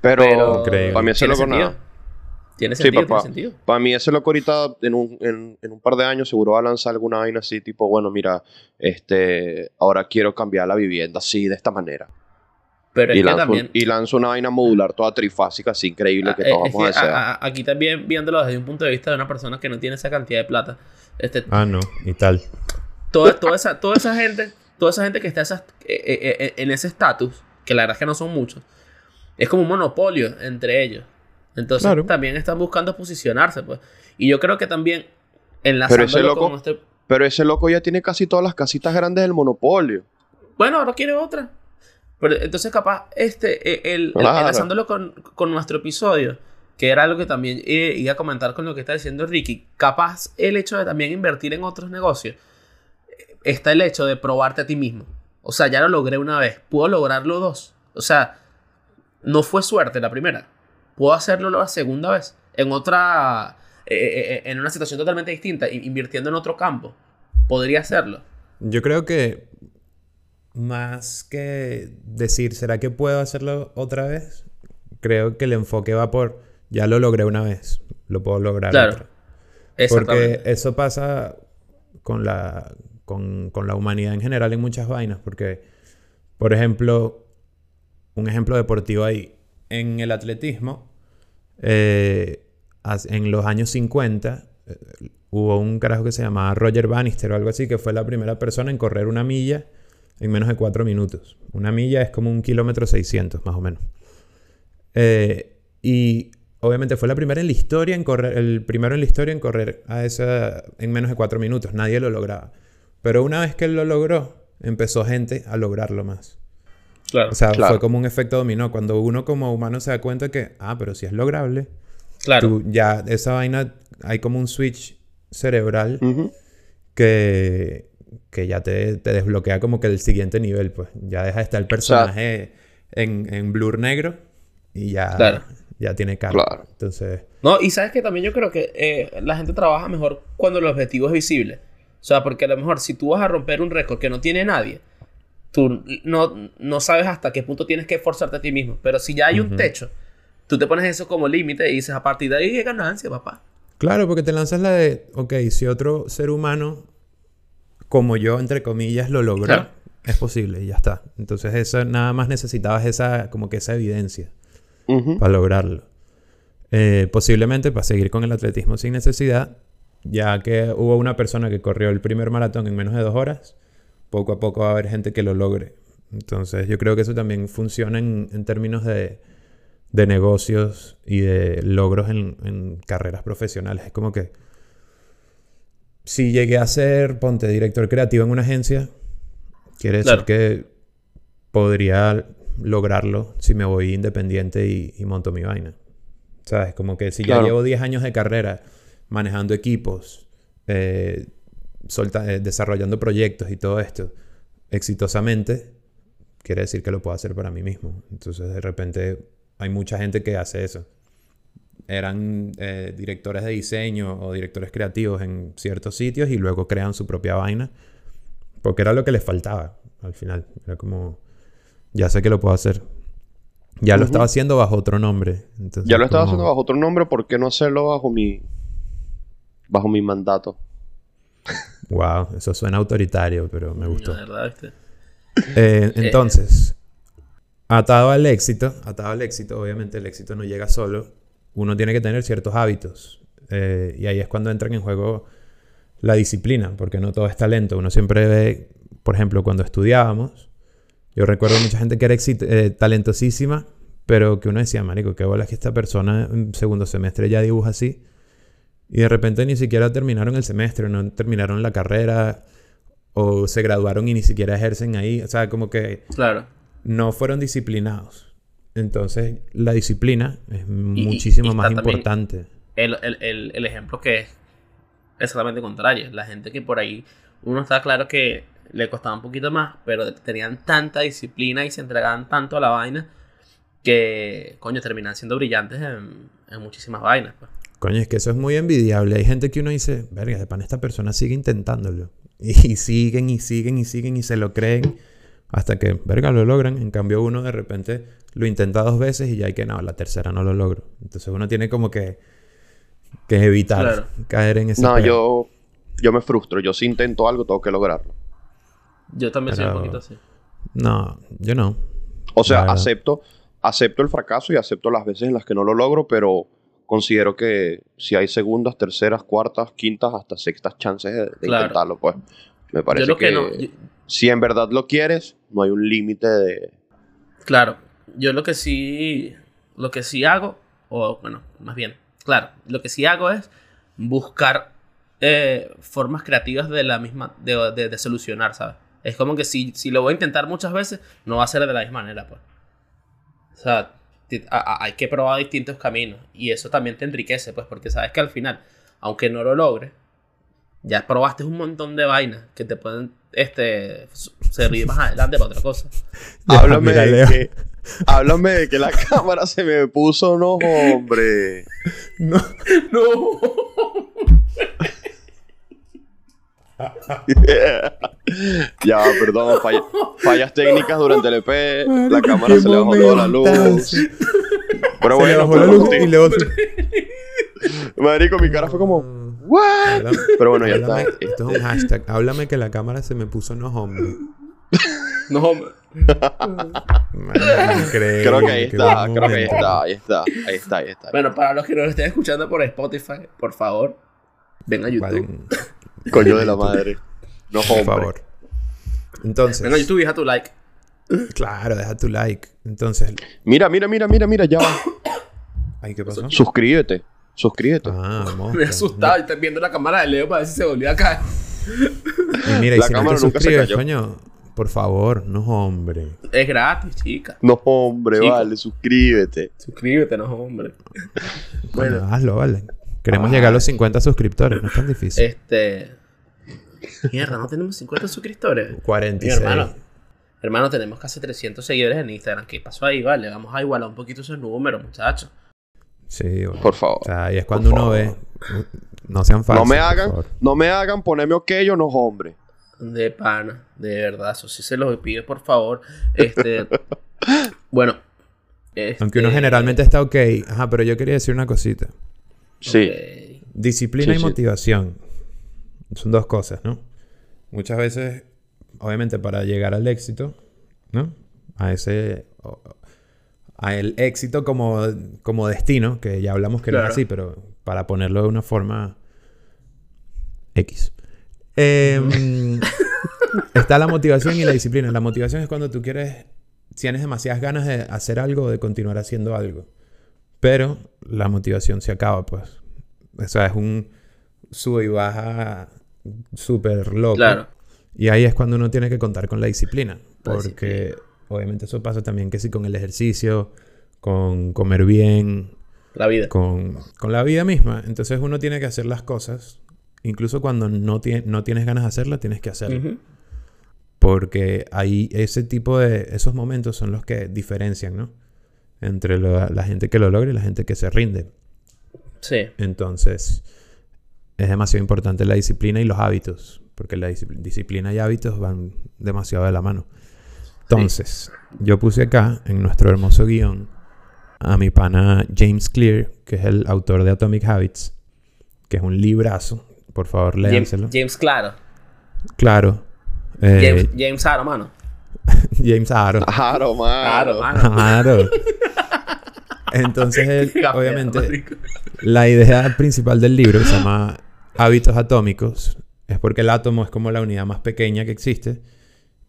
Pero, Pero Increíble. para mí eso ¿Tiene es loco nada. Tiene Sí, sentido, papá. tiene sentido. Para mí ese loco ahorita en un, en, en un par de años seguro va a lanzar alguna vaina así, tipo, bueno, mira, este, ahora quiero cambiar la vivienda así, de esta manera. Pero Y es que lanzo, también... y lanzo una vaina modular toda trifásica, así increíble que Ah, todos es vamos a que desear. a- a- aquí también viéndolo desde un punto de vista de una persona que no tiene esa cantidad de plata. Este, Ah, no. Y tal. toda, toda, esa, toda esa gente, toda esa gente que está esas- eh, eh, eh, en ese estatus, que la verdad es que no son muchos, es como un monopolio entre ellos. Entonces también están buscando posicionarse, pues. Y yo creo que también enlazándolo pero ese loco, con este... Pero ese loco ya tiene casi todas las casitas grandes del monopolio. Bueno, ahora quiere otra. Pero entonces capaz, este, e, el, enlazándolo con, con, nuestro episodio, que era algo que también iba a comentar con lo que está diciendo Ricky, capaz el hecho de también invertir en otros negocios, está el hecho de probarte a ti mismo. O sea, ya lo logré una vez, puedo lograrlo dos. O sea, no fue suerte la primera. Puedo hacerlo la segunda vez. En otra. Eh, eh, eh, en una situación totalmente distinta. Invirtiendo en otro campo. Podría hacerlo. Yo creo que. Más que decir, ¿será que puedo hacerlo otra vez? Creo que el enfoque va por. Ya lo logré una vez. Lo puedo lograr claro. Porque eso pasa con la, con, con la humanidad en general en muchas vainas. Porque, por ejemplo, un ejemplo deportivo ahí. En el atletismo, eh, en los años 50, eh, hubo un carajo que se llamaba Roger Bannister o algo así, que fue la primera persona en correr una milla en menos de cuatro minutos. Una milla es como un kilómetro 600, más o menos. Eh, y obviamente fue la primera en la historia en correr, el primero en la historia en correr a esa en menos de cuatro minutos. Nadie lo lograba. Pero una vez que él lo logró, empezó gente a lograrlo más. O sea, fue como un efecto dominó. Cuando uno como humano se da cuenta que, ah, pero si es lograble, claro. ya esa vaina, hay como un switch cerebral que, que ya te, te, desbloquea como que el siguiente nivel, pues. Ya deja de estar el personaje en, en, blur negro y ya, ya tiene cara. Claro. Entonces... No, y sabes que también yo creo que eh, la gente trabaja mejor cuando el objetivo es visible. O sea, porque a lo mejor si tú vas a romper un récord que no tiene nadie, tú no, no sabes hasta qué punto tienes que esforzarte a ti mismo. Pero si ya hay un techo, tú te pones eso como límite y dices, a partir de ahí hay ganancia, papá. Claro, porque te lanzas la de, ok, si otro ser humano como yo, entre comillas, lo logró, es posible y ya está. Entonces eso nada más necesitabas esa, como que esa evidencia para lograrlo. Eh, posiblemente para seguir con el atletismo sin necesidad, ya que hubo una persona que corrió el primer maratón en menos de dos horas, poco a poco va a haber gente que lo logre. Entonces yo creo que eso también funciona en, términos de, negocios y de logros en, carreras profesionales. Es como que si llegué a ser, ponte, director creativo en una agencia, quiere decir que podría lograrlo si me voy independiente y, monto mi vaina. ¿Sabes? Como que si ya llevo 10 años de carrera manejando equipos, eh, eh, desarrollando proyectos y todo esto exitosamente, quiere decir que lo puedo hacer para mí mismo. Entonces, de repente, hay mucha gente que hace eso. Eran eh, directores de diseño o directores creativos en ciertos sitios y luego crean su propia vaina. Porque era lo que les faltaba al final. Era como, ya sé que lo puedo hacer. Ya lo estaba haciendo bajo otro nombre. ya lo estaba haciendo bajo otro nombre, ¿por qué no hacerlo bajo mi, bajo mi mandato? Wow, eso suena autoritario, pero me gustó. Eh, entonces, atado al éxito, atado al éxito, obviamente el éxito no llega solo. Uno tiene que tener ciertos hábitos. Eh, y ahí es cuando entran en juego la disciplina, porque no todo es talento. Uno siempre ve, por ejemplo, cuando estudiábamos, yo recuerdo mucha gente que era eh, talentosísima, pero que uno decía, marico, qué bola que esta persona en segundo semestre ya dibuja así. Y de repente ni siquiera terminaron el semestre, no terminaron la carrera o se graduaron y ni siquiera ejercen ahí. O sea, como que claro. no fueron disciplinados. Entonces, la disciplina es muchísimo más importante. El, el, el, ejemplo que es exactamente contrario. La gente que por ahí, uno está claro que le costaba un poquito más, pero tenían tanta disciplina y se entregaban tanto a la vaina que, coño, terminan siendo brillantes en, en muchísimas vainas. Pues. Coño, es que eso es muy envidiable. Hay gente que uno dice, verga, de pan, esta persona sigue intentándolo. Y, siguen y siguen y siguen y se lo creen hasta que, verga, lo logran. En cambio, uno de repente lo intenta dos veces y ya hay que, no, la tercera no lo logro. Entonces uno tiene como que, que evitar caer en ese. No, yo, yo me frustro. Yo si intento algo, tengo que lograrlo. Yo también soy un poquito así. No, yo no. O sea, acepto, acepto el fracaso y acepto las veces en las que no lo logro, pero considero que si hay segundas, terceras, cuartas, quintas, hasta sextas chances de, intentarlo, pues me parece que, si en verdad lo quieres, no hay un límite de... Claro, yo lo que sí, lo que sí hago o bueno, más bien, claro, lo que sí hago es buscar eh, formas creativas de la misma, de, de, de, solucionar, ¿sabes? Es como que si, si lo voy a intentar muchas veces, no va a ser de la misma manera, pues. O sea, hay que probar distintos caminos y eso también te enriquece, pues, porque sabes que al final, aunque no lo logres, ya probaste un montón de vainas que te pueden este, servir más adelante para otra cosa. háblame, de que, háblame de que la cámara se me puso, no, hombre. No. No. ya, perdón, fallas técnicas durante el EP, la cámara se le bajó toda la luz. Pero se bueno, le bajó la luz y luego Marico, mi cara fue como, ¿what? Pero bueno, ya Háblame, está. Esto es un hashtag. Háblame que la cámara se me puso no hombre. No, hombre. Creo que ahí está, creo que ahí está, ahí está, ahí está, ahí está. Bueno, para los que nos estén escuchando por Spotify, por favor, ven a YouTube. Vayan, Coño de la madre. No, por hombre. favor. Entonces, Ven a YouTube y deja tu like. claro, deja tu like. Entonces, Mira, mira, mira, mira, mira, ya va. ay, ¿qué pasó? Suscríbete, suscríbete. Ah, Me he asustado y estoy viendo la cámara de Leo para ver si se volvió a caer. Y mira, y La si no cámara te nunca se cayó. coño, por favor, no hombre. Es gratis, chica. No, hombre, vale, suscríbete. Suscríbete, no, hombre. Bueno, Bueno. hazlo, vale. Queremos Ah. llegar a los 50 suscriptores, no es tan difícil. Este. Mierda, no tenemos 50 suscriptores. Mi 46. hermano. Hermano, tenemos casi 300 seguidores en Instagram. ¿Qué pasó ahí? Vale, vamos a igualar un poquito esos números, muchachos. Sí, bueno. Por favor. O sea, y es cuando uno favor. ve. No sean falsos. no me hagan, no me hagan ponerme ok o no, hombre. De pana, de verdad, eso sí se los pido, por favor. Este. bueno. Aunque uno este, generalmente está ok. Ajá, pero yo quería decir una cosita. Sí. Disciplina Sí, y sí. motivación. Son dos cosas, ¿no? Muchas veces, obviamente, para llegar al éxito, ¿no? A ese. A el éxito como, como destino, que ya hablamos que no es así, pero para ponerlo de una forma X. Em, está la motivación y la disciplina. La motivación es cuando tú quieres, tienes demasiadas ganas de hacer algo o de continuar haciendo algo. Pero la motivación se acaba, pues. O sea, es un sube y baja súper loco. Claro. Y ahí es cuando uno tiene que contar con la disciplina. Porque obviamente eso pasa también que sí con el ejercicio, con comer bien, La vida. con, con la vida misma. Entonces uno tiene que hacer las cosas. Incluso cuando no, tie- no tienes ganas de hacerlas, tienes que hacerlas. Ujú. Porque ahí ese tipo de... Esos momentos son los que diferencian, ¿no? Entre lo- la gente que lo logra y la gente que se rinde. Sí. Entonces, es demasiado importante la disciplina y los hábitos, porque la discipl- disciplina y hábitos van demasiado de la mano. Entonces, yo puse acá en nuestro hermoso guion a mi pana James Clear, que es el autor de Atomic Habits, que es un librazo. Por favor, léanselo. James Claro. Claro. Eh, James, James Aro, mano. James. Claro, Claro, mano. mano. Claro. Entonces, él, gafeta, obviamente. La idea principal del libro, que se llama Hábitos Atómicos, es porque el átomo es como la unidad más pequeña que existe.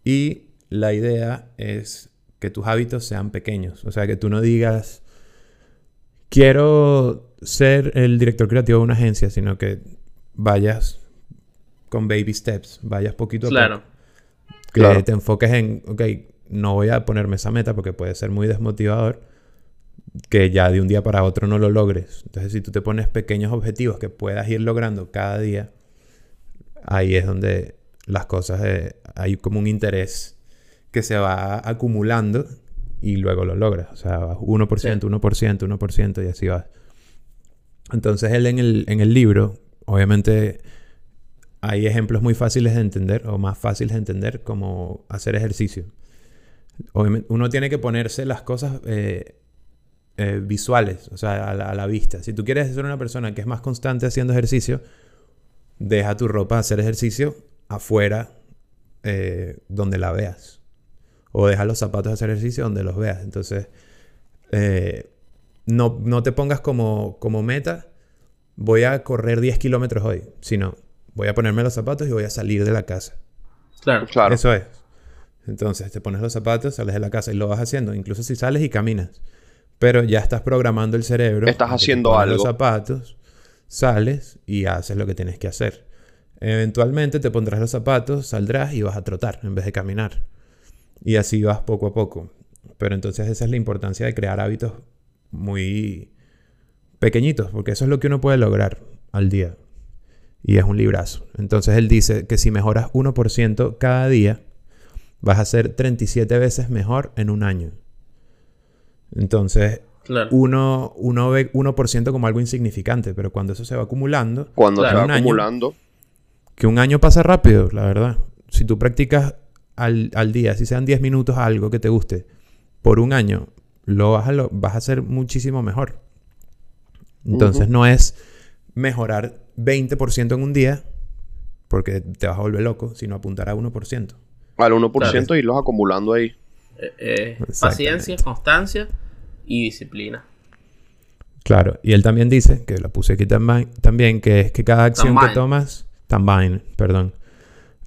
Y la idea es que tus hábitos sean pequeños. O sea, que tú no digas, quiero ser el director creativo de una agencia, sino que vayas con baby steps, vayas poquito a Claro. poco. Que Claro. te enfoques en, ok, no voy a ponerme esa meta porque puede ser muy desmotivador que ya de un día para otro no lo logres. Entonces, si tú te pones pequeños objetivos que puedas ir logrando cada día, ahí es donde las cosas, eh, hay como un interés que se va acumulando y luego lo logras. O sea, vas 1%, 1%, 1% y así vas. Entonces, él en el, en el libro, obviamente, hay ejemplos muy fáciles de entender o más fáciles de entender como hacer ejercicio. Obviamente, uno tiene que ponerse las cosas eh, eh, visuales, o sea, a la, vista. Si tú quieres ser una persona que es más constante haciendo ejercicio, deja tu ropa hacer ejercicio afuera eh, donde la veas. O deja los zapatos hacer ejercicio donde los veas. Entonces, no, no te pongas como, como meta, voy a correr 10 kilómetros hoy, sino voy a ponerme los zapatos y voy a salir de la casa. Claro. Claro. Eso es. Entonces te pones los zapatos, sales de la casa y lo vas haciendo, incluso si sales y caminas. pero ya estás programando el cerebro. Estás haciendo pones algo. Los zapatos, sales y haces lo que tienes que hacer. Eventualmente te pondrás los zapatos, saldrás y vas a trotar en vez de caminar. Y así vas poco a poco. Pero entonces esa es la importancia de crear hábitos muy pequeñitos, porque eso es lo que uno puede lograr al día. Y es un librazo. Entonces él dice que si mejoras 1% cada día, vas a ser 37 veces mejor en un año. Entonces, Claro. uno, uno ve 1% como algo insignificante, pero cuando eso se va acumulando, Cuando Claro, se va año. acumulando, que un año pasa rápido, la verdad. Si tú practicas al, al día, si sean 10 minutos algo que te guste, por un año, lo vas a, lo, vas a hacer muchísimo mejor. Entonces no es mejorar 20% en un día, porque te vas a volver loco, sino apuntar a 1%. al 1% Claro. y los acumulando ahí. Eh, eh, paciencia, constancia y disciplina. Claro, y él también dice, que lo puse aquí tambi- también, que es que cada acción que tomas, también, perdón,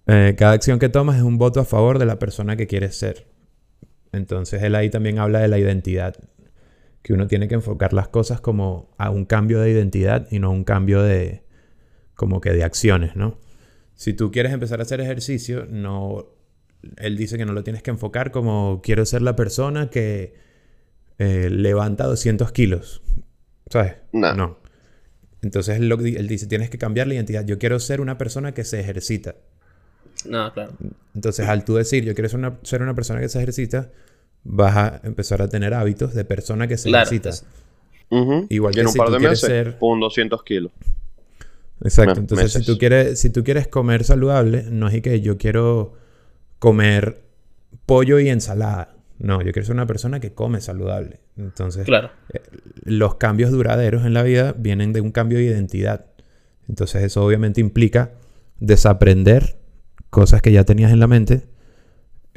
Eh, cada acción que tomas es un voto a favor de la persona que quieres ser. Entonces él ahí también habla de la identidad, que uno tiene que enfocar las cosas como a un cambio de identidad y no a un cambio de, como que de acciones, ¿no? Si tú quieres empezar a hacer ejercicio, no, él dice que no lo tienes que enfocar como quiero ser la persona que eh, levanta 200 kilos, ¿sabes? Nah. No. Entonces él, lo que él dice, tienes que cambiar la identidad. Yo quiero ser una persona que se ejercita. No, claro. Entonces, al tú decir, yo quiero ser una, ser una persona que se ejercita, vas a empezar a tener hábitos de persona que se Claro. Ujú. Igual y en que un si par tú de quieres meses, ser- pum, 200 kilos. Exacto. Me- Entonces, si tú, quieres, si tú quieres comer saludable, no es y que yo quiero comer pollo y ensalada. No, yo quiero ser una persona que come saludable. Entonces, Claro. los cambios duraderos en la vida vienen de un cambio de identidad. Entonces eso obviamente implica desaprender cosas que ya tenías en la mente, eh,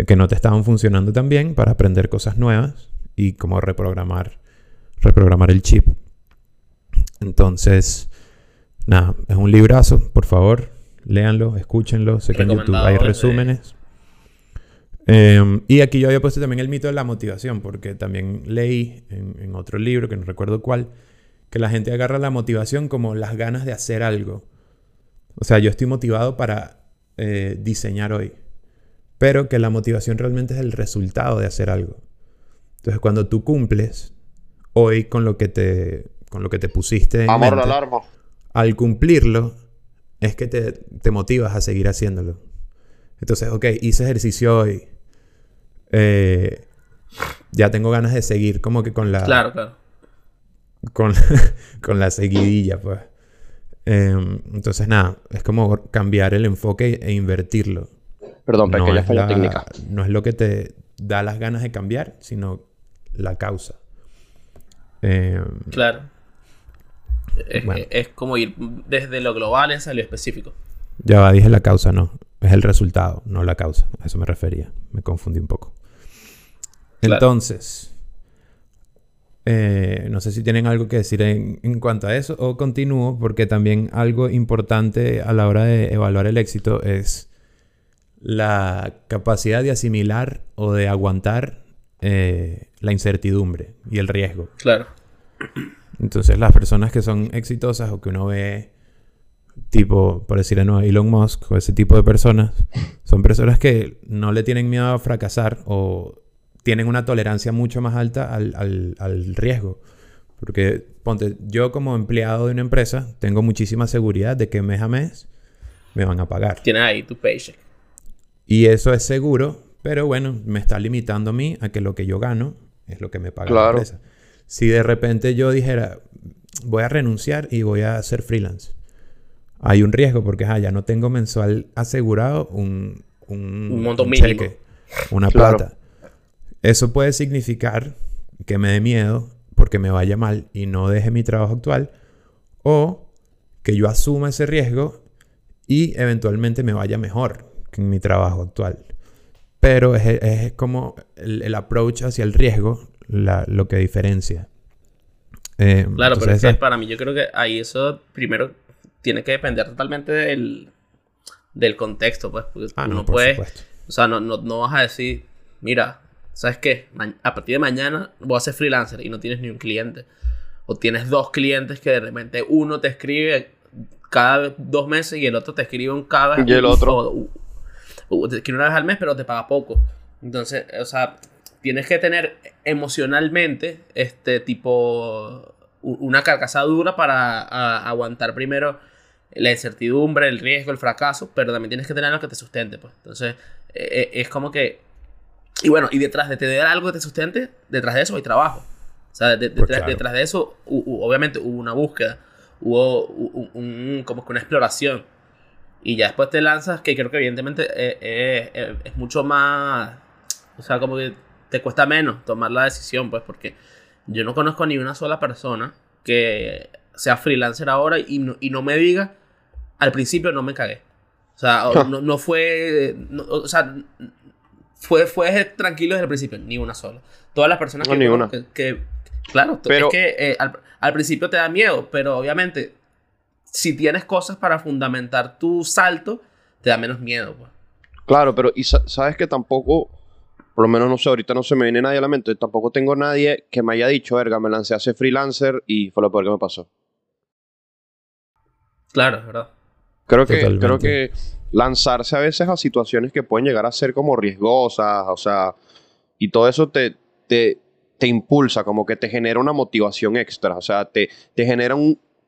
que no te estaban funcionando tan bien, para aprender cosas nuevas y como reprogramar, reprogramar el chip. Entonces, nada, es un librazo, por favor, léanlo, escúchenlo. Sé que en YouTube hay desde- resúmenes. Eh, y aquí yo había puesto también el mito de la motivación, porque también leí en, en otro libro, que no recuerdo cuál, que la gente agarra la motivación como las ganas de hacer algo. O sea, yo estoy motivado para eh, diseñar hoy, pero que la motivación realmente es el resultado de hacer algo. Entonces, cuando tú cumples hoy con lo que te, con lo que te pusiste en Amor mente, alarma. al cumplirlo, es que te, te motivas a seguir haciéndolo. Entonces, ok, hice ejercicio hoy. Eh, ya tengo ganas de seguir como que con la, Claro, claro. con, con la seguidilla, pues. Em, entonces, nada, es como cambiar el enfoque e invertirlo. Perdón, pequeña es falla la- técnica. no es lo que te da las ganas de cambiar, sino la causa. Em, Claro. Es, Bueno. es- es como ir desde lo global hacia lo específico. Ya va, dije la causa, no. Es el resultado, no la causa. A eso me refería. Me confundí un poco. Claro. Entonces, eh, no sé si tienen algo que decir en, en cuanto a eso o continúo, porque también algo importante a la hora de evaluar el éxito es la capacidad de asimilar o de aguantar eh, la incertidumbre y el riesgo. Claro. Entonces las personas que son exitosas o que uno ve tipo, por decir no, Elon Musk o ese tipo de personas, son personas que no le tienen miedo a fracasar o tienen una tolerancia mucho más alta al, al- al riesgo. Porque, ponte, yo como empleado de una empresa tengo muchísima seguridad de que mes a mes me van a pagar. Tienes ahí tu paycheck. Y eso es seguro, pero bueno, me está limitando a mí a que lo que yo gano es lo que me paga la empresa. Si de repente yo dijera, voy a renunciar y voy a hacer freelance, hay un riesgo porque ah, ya no tengo mensual asegurado un, un, Un monto un mínimo. cheque, una Claro. plata. Eso puede significar que me dé miedo porque me vaya mal y no deje mi trabajo actual, o que yo asuma ese riesgo y eventualmente me vaya mejor en mi trabajo actual. Pero es, es como el, el approach hacia el riesgo la- lo que diferencia. Eh, Claro, pero entonces es que esa- para mí yo creo que ahí eso primero tiene que depender totalmente del, del contexto, pues. Porque Ah, tú no, puedes, supuesto. o sea, no, no, no vas a decir, mira, ¿sabes qué? a partir de mañana voy a ser freelancer y no tienes ni un cliente. O tienes dos clientes que de repente uno te escribe cada dos meses y el otro te escribe un cada... Y el otro... O, escribe una vez al mes pero te paga poco. Entonces, o sea, tienes que tener emocionalmente este tipo una carcasa dura para aguantar primero la incertidumbre, el riesgo, el fracaso, pero también tienes que tener algo que te sustente, pues. Entonces, e, e, es como que... Y bueno, y detrás de tener algo que te sustente, detrás de eso hay trabajo. O sea, pues detrás, de eso, obviamente hubo una búsqueda, hubo un, como que una exploración. Y ya después te lanzas, que creo que evidentemente eh, eh, eh, es mucho más... O sea, como que te cuesta menos tomar la decisión, pues, porque yo no conozco ni una sola persona que sea freelancer ahora y no, y no me diga, al principio no me cagué. O sea, no, no fue. o sea, fue, fue tranquilo desde el principio, ni una sola. Todas las personas que, que, Claro, pero, es que eh, al, principio te da miedo, pero obviamente, si tienes cosas para fundamentar tu salto, te da menos miedo. Pues. Claro, pero y sabes que tampoco por lo menos no sé, ahorita no se me viene nadie a la mente, tampoco tengo nadie que me haya dicho, verga, me lancé a ser freelancer y fue lo peor que me pasó. Claro, es verdad. Creo que, creo que lanzarse a veces a situaciones que pueden llegar a ser como riesgosas, o sea, y todo eso te, te, te impulsa, como que te genera una motivación extra, o sea, te, te genera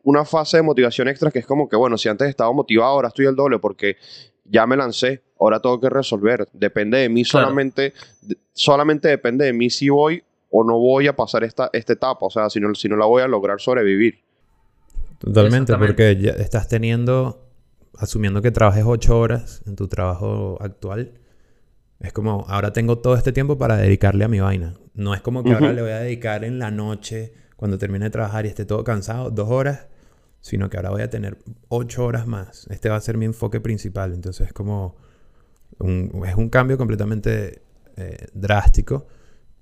una fase de motivación extra que es como que, bueno, si antes estaba motivado, ahora estoy al doble porque ya me lancé, ahora tengo que resolver. Depende de mí solamente, solamente depende de mí si voy o no voy a pasar esta, esta etapa, o sea, si no, si no la voy a lograr sobrevivir. Totalmente, porque ya estás teniendo, asumiendo que trabajes ocho horas en tu trabajo actual, es como, ahora tengo todo este tiempo para dedicarle a mi vaina. No es como que ahora le voy a dedicar en la noche, cuando termine de trabajar y esté todo cansado, dos horas sino que ahora voy a tener ocho horas más. Este va a ser mi enfoque principal. Entonces es como un, es un cambio completamente eh, drástico.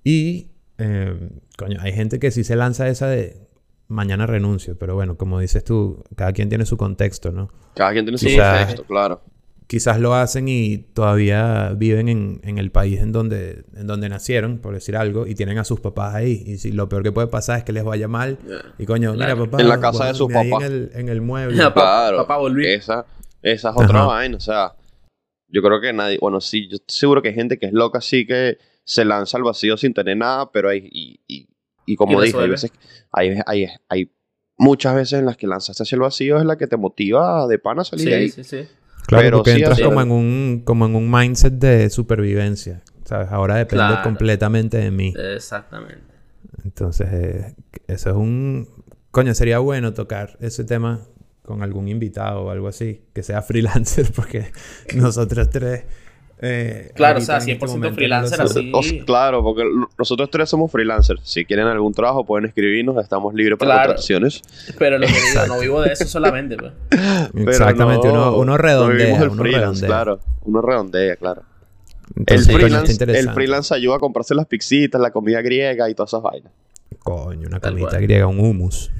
Y, eh, coño, hay gente que sí se lanza esa de mañana renuncio, pero bueno, como dices tú, cada quien tiene su contexto, ¿no? Cada quien tiene su contexto, claro quizás lo hacen y todavía viven en, en, el país en donde, en donde nacieron, por decir algo, y tienen a sus papás ahí. Y si lo peor que puede pasar es que les vaya mal. Y coño, mira, papá. En la casa de sus papás. En el, en el mueble. claro, papá volvió. Esa, esa es otra vaina. O sea, yo creo que nadie. Bueno, sí, yo estoy seguro que hay gente que es loca así que se lanza al vacío sin tener nada, pero hay. Y, y, y como dije, hay veces. Hay, hay, hay muchas veces en las que lanzaste hacia el vacío es la que te motiva de pana a salir ahí. Sí, sí, sí. Claro, porque entras como en, un, como en un mindset de supervivencia. ¿Sabes? Ahora depende completamente de mí. Exactamente. Entonces, eh, eso es un... Coño, sería bueno tocar ese tema con algún invitado o algo así, que sea freelancer, porque nosotros tres eh, claro, o sea, 100% este freelancer así. claro, porque nosotros tres somos freelancers. Si quieren algún trabajo, pueden escribirnos. Estamos libres para contrataciones. Pero lo que digo, no vivo de eso solamente. Pues. Exactamente, uno, uno, redondea. uno freelance, claro. Uno redondea, claro. el, freelance, el freelance ayuda a comprarse las pixitas, la comida griega y todas esas vainas. Coño, una comida griega, un hummus.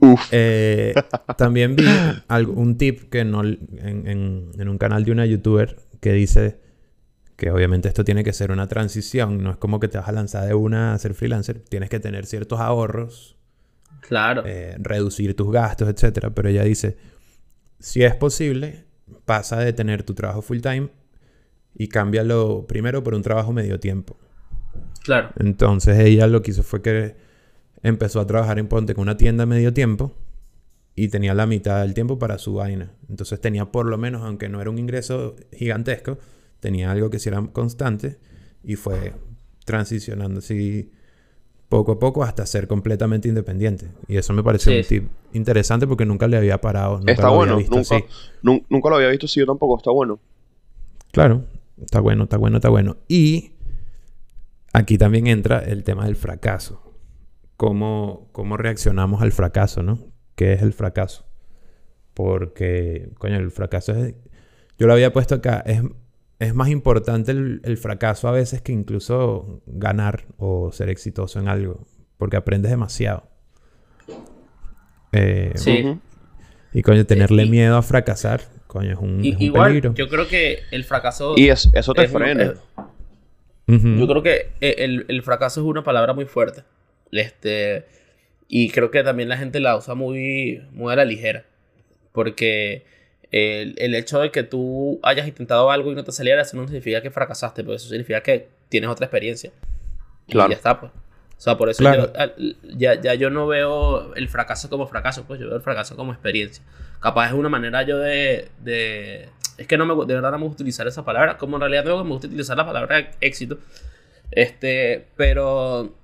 Uf. Eh, también vi un tip que no, en, en, en, un canal de una youtuber que dice que obviamente esto tiene que ser una transición, no es como que te vas a lanzar de una a ser freelancer, tienes que tener ciertos ahorros, claro, eh, reducir tus gastos, etcétera. Pero ella dice, si es posible, pasa de tener tu trabajo full time y cámbialo primero por un trabajo medio tiempo. Claro. Entonces ella lo que hizo fue que empezó a trabajar en Ponte con una tienda medio tiempo y tenía la mitad del tiempo para su vaina. Entonces tenía por lo menos, aunque no era un ingreso gigantesco, tenía algo que sí era constante y fue transicionando así poco a poco hasta ser completamente independiente. Y eso me pareció un tip interesante porque nunca le había parado. Nunca está bueno, nunca, nunca lo había visto así, yo tampoco, está bueno. Claro, está bueno, está bueno, está bueno. Y aquí también entra el tema del fracaso. Cómo, cómo reaccionamos al fracaso, ¿no? Qué es el fracaso. Porque, coño, el fracaso es... Yo lo había puesto acá, es, es más importante el, fracaso a veces que incluso ganar o ser exitoso en algo, porque aprendes demasiado. Eh, sí. Y coño, tenerle miedo a fracasar, coño, es un, igual, Yo creo que el fracaso... Y eso te frena. Yo creo que e, el, el, fracaso es una palabra muy fuerte. Este, y creo que también la gente la usa muy, muy a la ligera. Porque el, el, hecho de que tú hayas intentado algo y no te saliera, eso no significa que fracasaste, pero eso significa que tienes otra experiencia. Claro. Y ya está, pues. O sea, por eso yo, ya, ya, yo no veo el fracaso como fracaso, pues yo veo el fracaso como experiencia. Capaz es una manera yo de... de es que no me, de verdad no me gusta utilizar esa palabra, como en realidad no me gusta utilizar la palabra éxito. Este, pero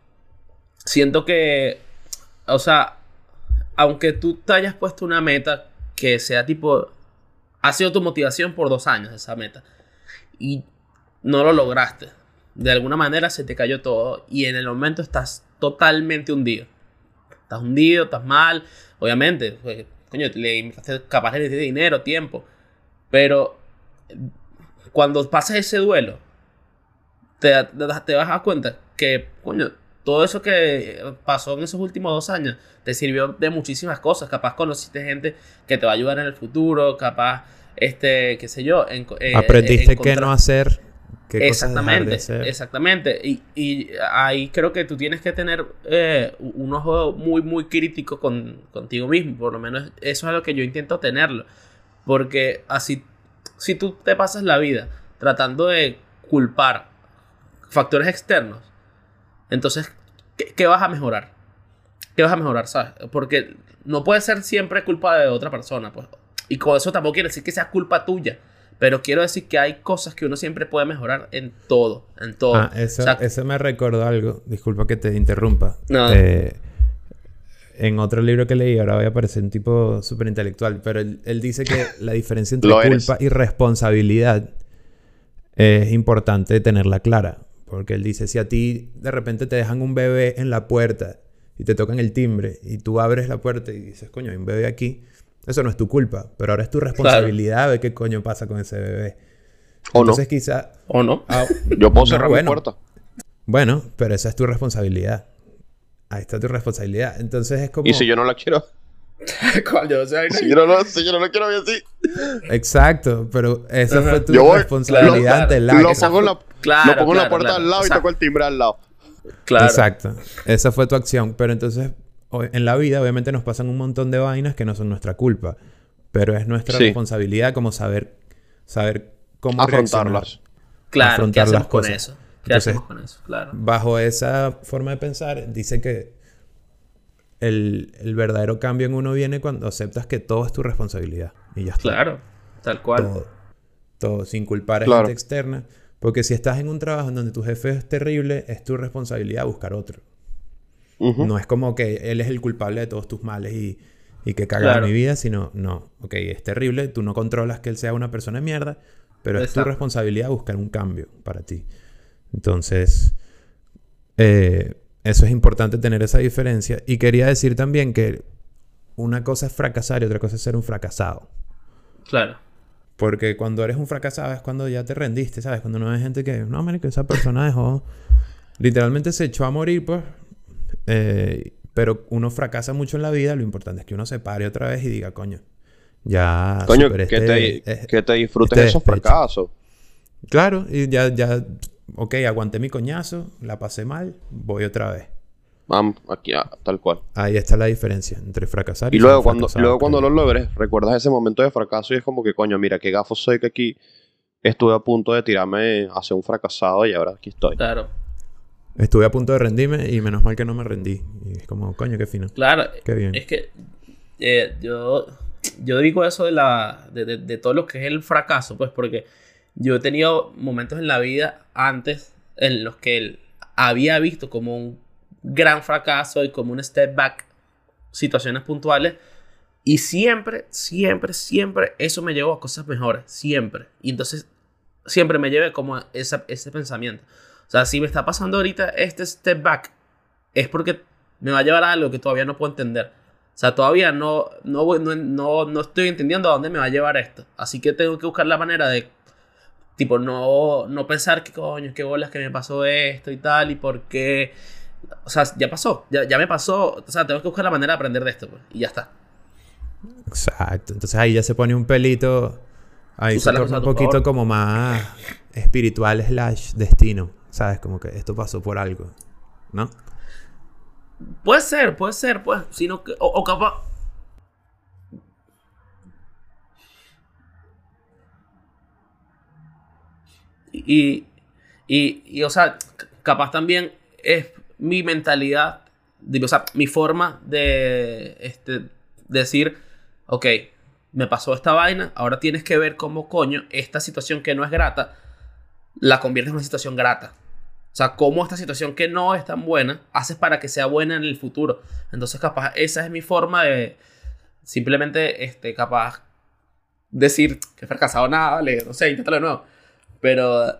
siento que, o sea, aunque tú te hayas puesto una meta que sea tipo, ha sido tu motivación por dos años esa meta y no lo lograste de alguna manera se te cayó todo y en el momento estás totalmente hundido. Estás hundido, estás mal, obviamente, pues, coño, le capaz de dinero, tiempo, pero cuando pasas ese duelo, te, te, vas a dar cuenta que, coño, todo eso que pasó en esos últimos dos años te sirvió de muchísimas cosas. Capaz conociste gente que te va a ayudar en el futuro, capaz, este, qué sé yo. En, eh, Aprendiste qué no hacer exactamente, exactamente. Y, y, ahí creo que tú tienes que tener eh, un ojo muy, muy crítico con, contigo mismo. Por lo menos eso es lo que yo intento tenerlo. Porque así, si tú te pasas la vida tratando de culpar factores externos, entonces, ¿qué, qué vas a mejorar? ¿Qué vas a mejorar, sabes? Porque no puede ser siempre culpa de otra persona. Pues. Y con eso tampoco quiere decir que sea culpa tuya. Pero quiero decir que hay cosas que uno siempre puede mejorar en todo, en todo. Ah, eso, me recordó algo. Disculpa que te interrumpa. No. Eh, en otro libro que leí, ahora voy a parecer un tipo súper intelectual, pero él, dice que la diferencia entre culpa y responsabilidad es importante tenerla clara. Porque él dice, si a ti de repente te dejan un bebé en la puerta y te tocan el timbre y tú abres la puerta y dices, coño, hay un bebé aquí, eso no es tu culpa, pero ahora es tu responsabilidad de qué coño pasa con ese bebé. O Entonces, no. quizá. O no. Ah, Yo puedo cerrar mi puerta. Bueno, pero esa es tu responsabilidad. Ahí está tu responsabilidad. Entonces es como. ¿Y si yo no la quiero? Coño, si, yo no, si yo no la quiero así. Exacto, pero esa fue tu responsabilidad ante el Lo pongo en la, lo pongo en la puerta al lado y toco el timbre al lado. Claro. Exacto. Esa fue tu acción. Pero entonces en la vida obviamente nos pasan un montón de vainas que no son nuestra culpa, pero es nuestra responsabilidad como saber saber cómo afrontarlas. Claro, afrontar las cosas. con eso? ¿Qué hacemos con eso? Claro. Bajo esa forma de pensar, dice que el, verdadero cambio en uno viene cuando aceptas que todo es tu responsabilidad. Y ya está. Claro, tal cual. Todo, todo sin culpar a gente externa. Porque si estás en un trabajo en donde tu jefe es terrible, es tu responsabilidad buscar otro. No es como que él es el culpable de todos tus males y, y que caga mi vida, sino, no, ok, es terrible, tú no controlas que él sea una persona de mierda, pero es tu responsabilidad buscar un cambio para ti. Entonces, eh, eso es importante tener esa diferencia. Y quería decir también que una cosa es fracasar y otra cosa es ser un fracasado. Claro. Porque cuando eres un fracasado es cuando ya te rendiste, ¿sabes? Cuando no hay gente que, no, que esa persona dejó. Literalmente se echó a morir, pues eh, pero uno fracasa mucho en la vida, lo importante es que uno se pare otra vez y diga, coño, ya... Coño, que, te, que te disfrutes este esos fracasos. Claro, y ya, ya, ok, aguanté mi coñazo, la pasé mal, voy otra vez. Vamos, aquí, ah, tal cual. Ahí está la diferencia entre fracasar y... Y luego, cuando, luego cuando lo logres, recuerdas ese momento de fracaso y es como que, coño, mira, qué gafo soy que aquí estuve a punto de tirarme hacia un fracasado y ahora aquí estoy. Claro. Estuve a punto de rendirme y menos mal que no me rendí. Y es como, coño, qué fino. Claro. Qué bien. Es que eh, yo, yo digo eso de, la, de, todo lo que es el fracaso, pues porque yo he tenido momentos en la vida antes en los que había visto como un gran fracaso y como un step back situaciones puntuales. Y siempre, siempre, siempre eso me llevó a cosas mejores. Siempre. Y entonces siempre me llevé como esa, ese pensamiento. O sea, si me está pasando ahorita este step back, es porque me va a llevar a algo que todavía no puedo entender. O sea, todavía no, no, no, no, estoy entendiendo a dónde me va a llevar esto. Así que tengo que buscar la manera de, tipo, no, no pensar que coño, qué bolas que me pasó esto y tal, y por qué. O sea, ya pasó, ya, ya me pasó. O sea, tengo que buscar la manera de aprender de esto, pues, y ya está. Exacto. Entonces ahí ya se pone un pelito. Ahí se torna un poquito como más espiritual slash destino. ¿Sabes? Como que esto pasó por algo, ¿no? Puede ser, puede ser, pues, sino que, o, o capaz... Y, y, y, o sea, capaz también es mi mentalidad, o sea, mi forma de este, decir, ok, me pasó esta vaina, ahora tienes que ver cómo coño esta situación que no es grata, la conviertes en una situación grata. O sea, cómo esta situación que no es tan buena, haces para que sea buena en el futuro. Entonces, capaz, esa es mi forma de simplemente, este, capaz, decir que he fracasado nada, vale, no sé, inténtalo de nuevo. Pero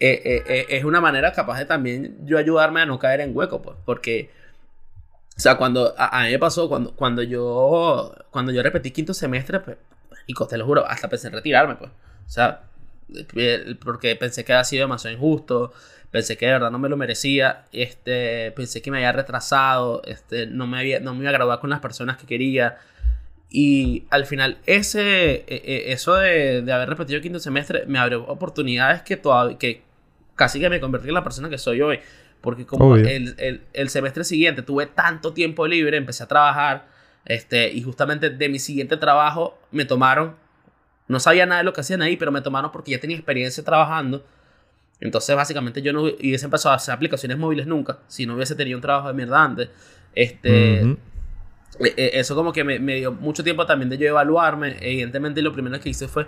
eh, eh, eh, es una manera capaz de también yo ayudarme a no caer en hueco, pues, porque, o sea, cuando a, a mí me pasó, cuando, cuando yo, cuando yo repetí quinto semestre, pues, y te lo juro, hasta pensé en retirarme, pues, o sea, eh, porque pensé que había sido demasiado injusto, pensé que de verdad no me lo merecía, este, pensé que me había retrasado, este, no me había, no me iba a graduar con las personas que quería. Y al final, ese, eh, eh, eso de, de haber repetido quinto semestre me abrió oportunidades que, todavía, que casi que me convertí en la persona que soy hoy. Porque como el, el, el semestre siguiente tuve tanto tiempo libre, empecé a trabajar, este, y justamente de mi siguiente trabajo me tomaron, no sabía nada de lo que hacían ahí, pero me tomaron porque ya tenía experiencia trabajando. Entonces, básicamente, yo no hubiese empezado a hacer aplicaciones móviles nunca si no hubiese tenido un trabajo de mierda antes. Este, Ujú. eh, eh, eso como que me, me dio mucho tiempo también de yo evaluarme. Evidentemente lo primero que hice fue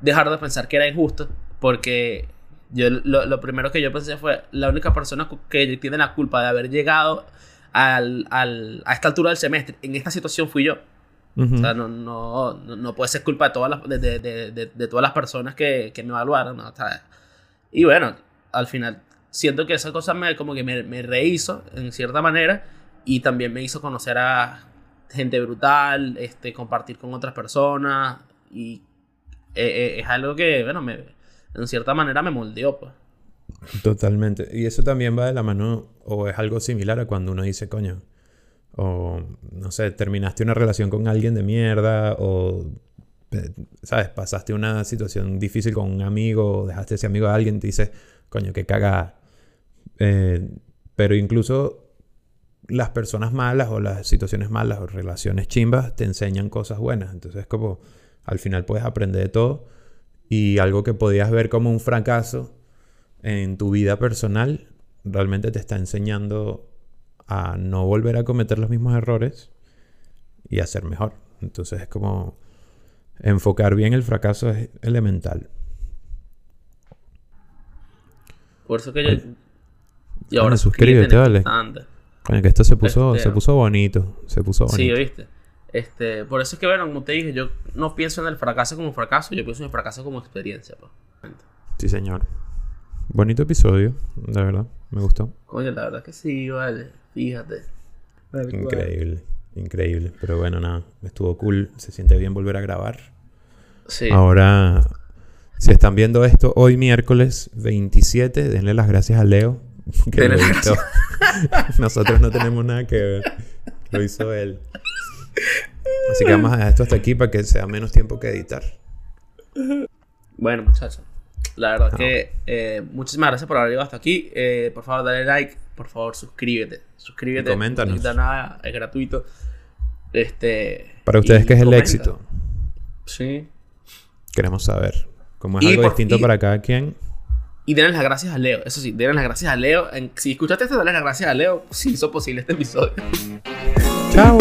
dejar de pensar que era injusto. Porque yo lo, lo primero que yo pensé fue la única persona que tiene la culpa de haber llegado al, al- a esta altura del semestre en esta situación fui yo. Ujú. O sea, no, no, no, no puede ser culpa de todas las, de, de- de- de- de todas las personas que, que me evaluaron. ¿no? O sea, y bueno, al final siento que esa cosa me, como que me, me rehizo en cierta manera y también me hizo conocer a gente brutal, este, compartir con otras personas y eh, eh, es algo que, bueno, me, en cierta manera me moldeó. Pues. Totalmente. Y eso también va de la mano, o es algo similar a cuando uno dice, coño, o no sé, terminaste una relación con alguien de mierda, o, ¿sabes? Pasaste una situación difícil con un amigo, o dejaste ese amigo a alguien, te dices, coño, qué cagada. Eh, pero incluso las personas malas, o las situaciones malas, o relaciones chimbas, te enseñan cosas buenas. Entonces, como al final puedes aprender de todo, y algo que podías ver como un fracaso en tu vida personal realmente te está enseñando a no volver a cometer los mismos errores y a ser mejor. Entonces es como enfocar bien el fracaso es elemental. Por eso que yo... Y ahora suscríbete, vale. importante. Coño, que esto se puso, Este- se puso bonito. Se puso Sí, bonito. ¿viste? Este, por eso es que, bueno, como te dije, yo no pienso en el fracaso como fracaso, yo pienso en el fracaso como experiencia. pues. Sí, señor. Bonito episodio, de verdad. Me gustó. Coño, la verdad que sí, vale. Fíjate. Increíble, increíble. Pero bueno, nada, estuvo cool. Se siente bien volver a grabar. Sí. Ahora, si están viendo esto hoy miércoles 27, denle las gracias a Leo. Que lo editó. Nosotros no tenemos nada que ver. Lo hizo él. Así que vamos a dejar esto hasta aquí para que sea menos tiempo que editar. Bueno, muchachos. La verdad No. que eh, muchísimas gracias por haber llegado hasta aquí. Eh, por favor, dale like. Por favor, suscríbete. Suscríbete. Y coméntanos. No nada, es gratuito. Este. Para ustedes, ¿qué es el éxito? Sí. Queremos saber. Como es Y algo por- distinto y- para cada quien. Y denle las gracias a Leo. Eso sí, denle las gracias a Leo. En- si escuchaste esto, denle las gracias a Leo. Si hizo posible este episodio. ¡Chao!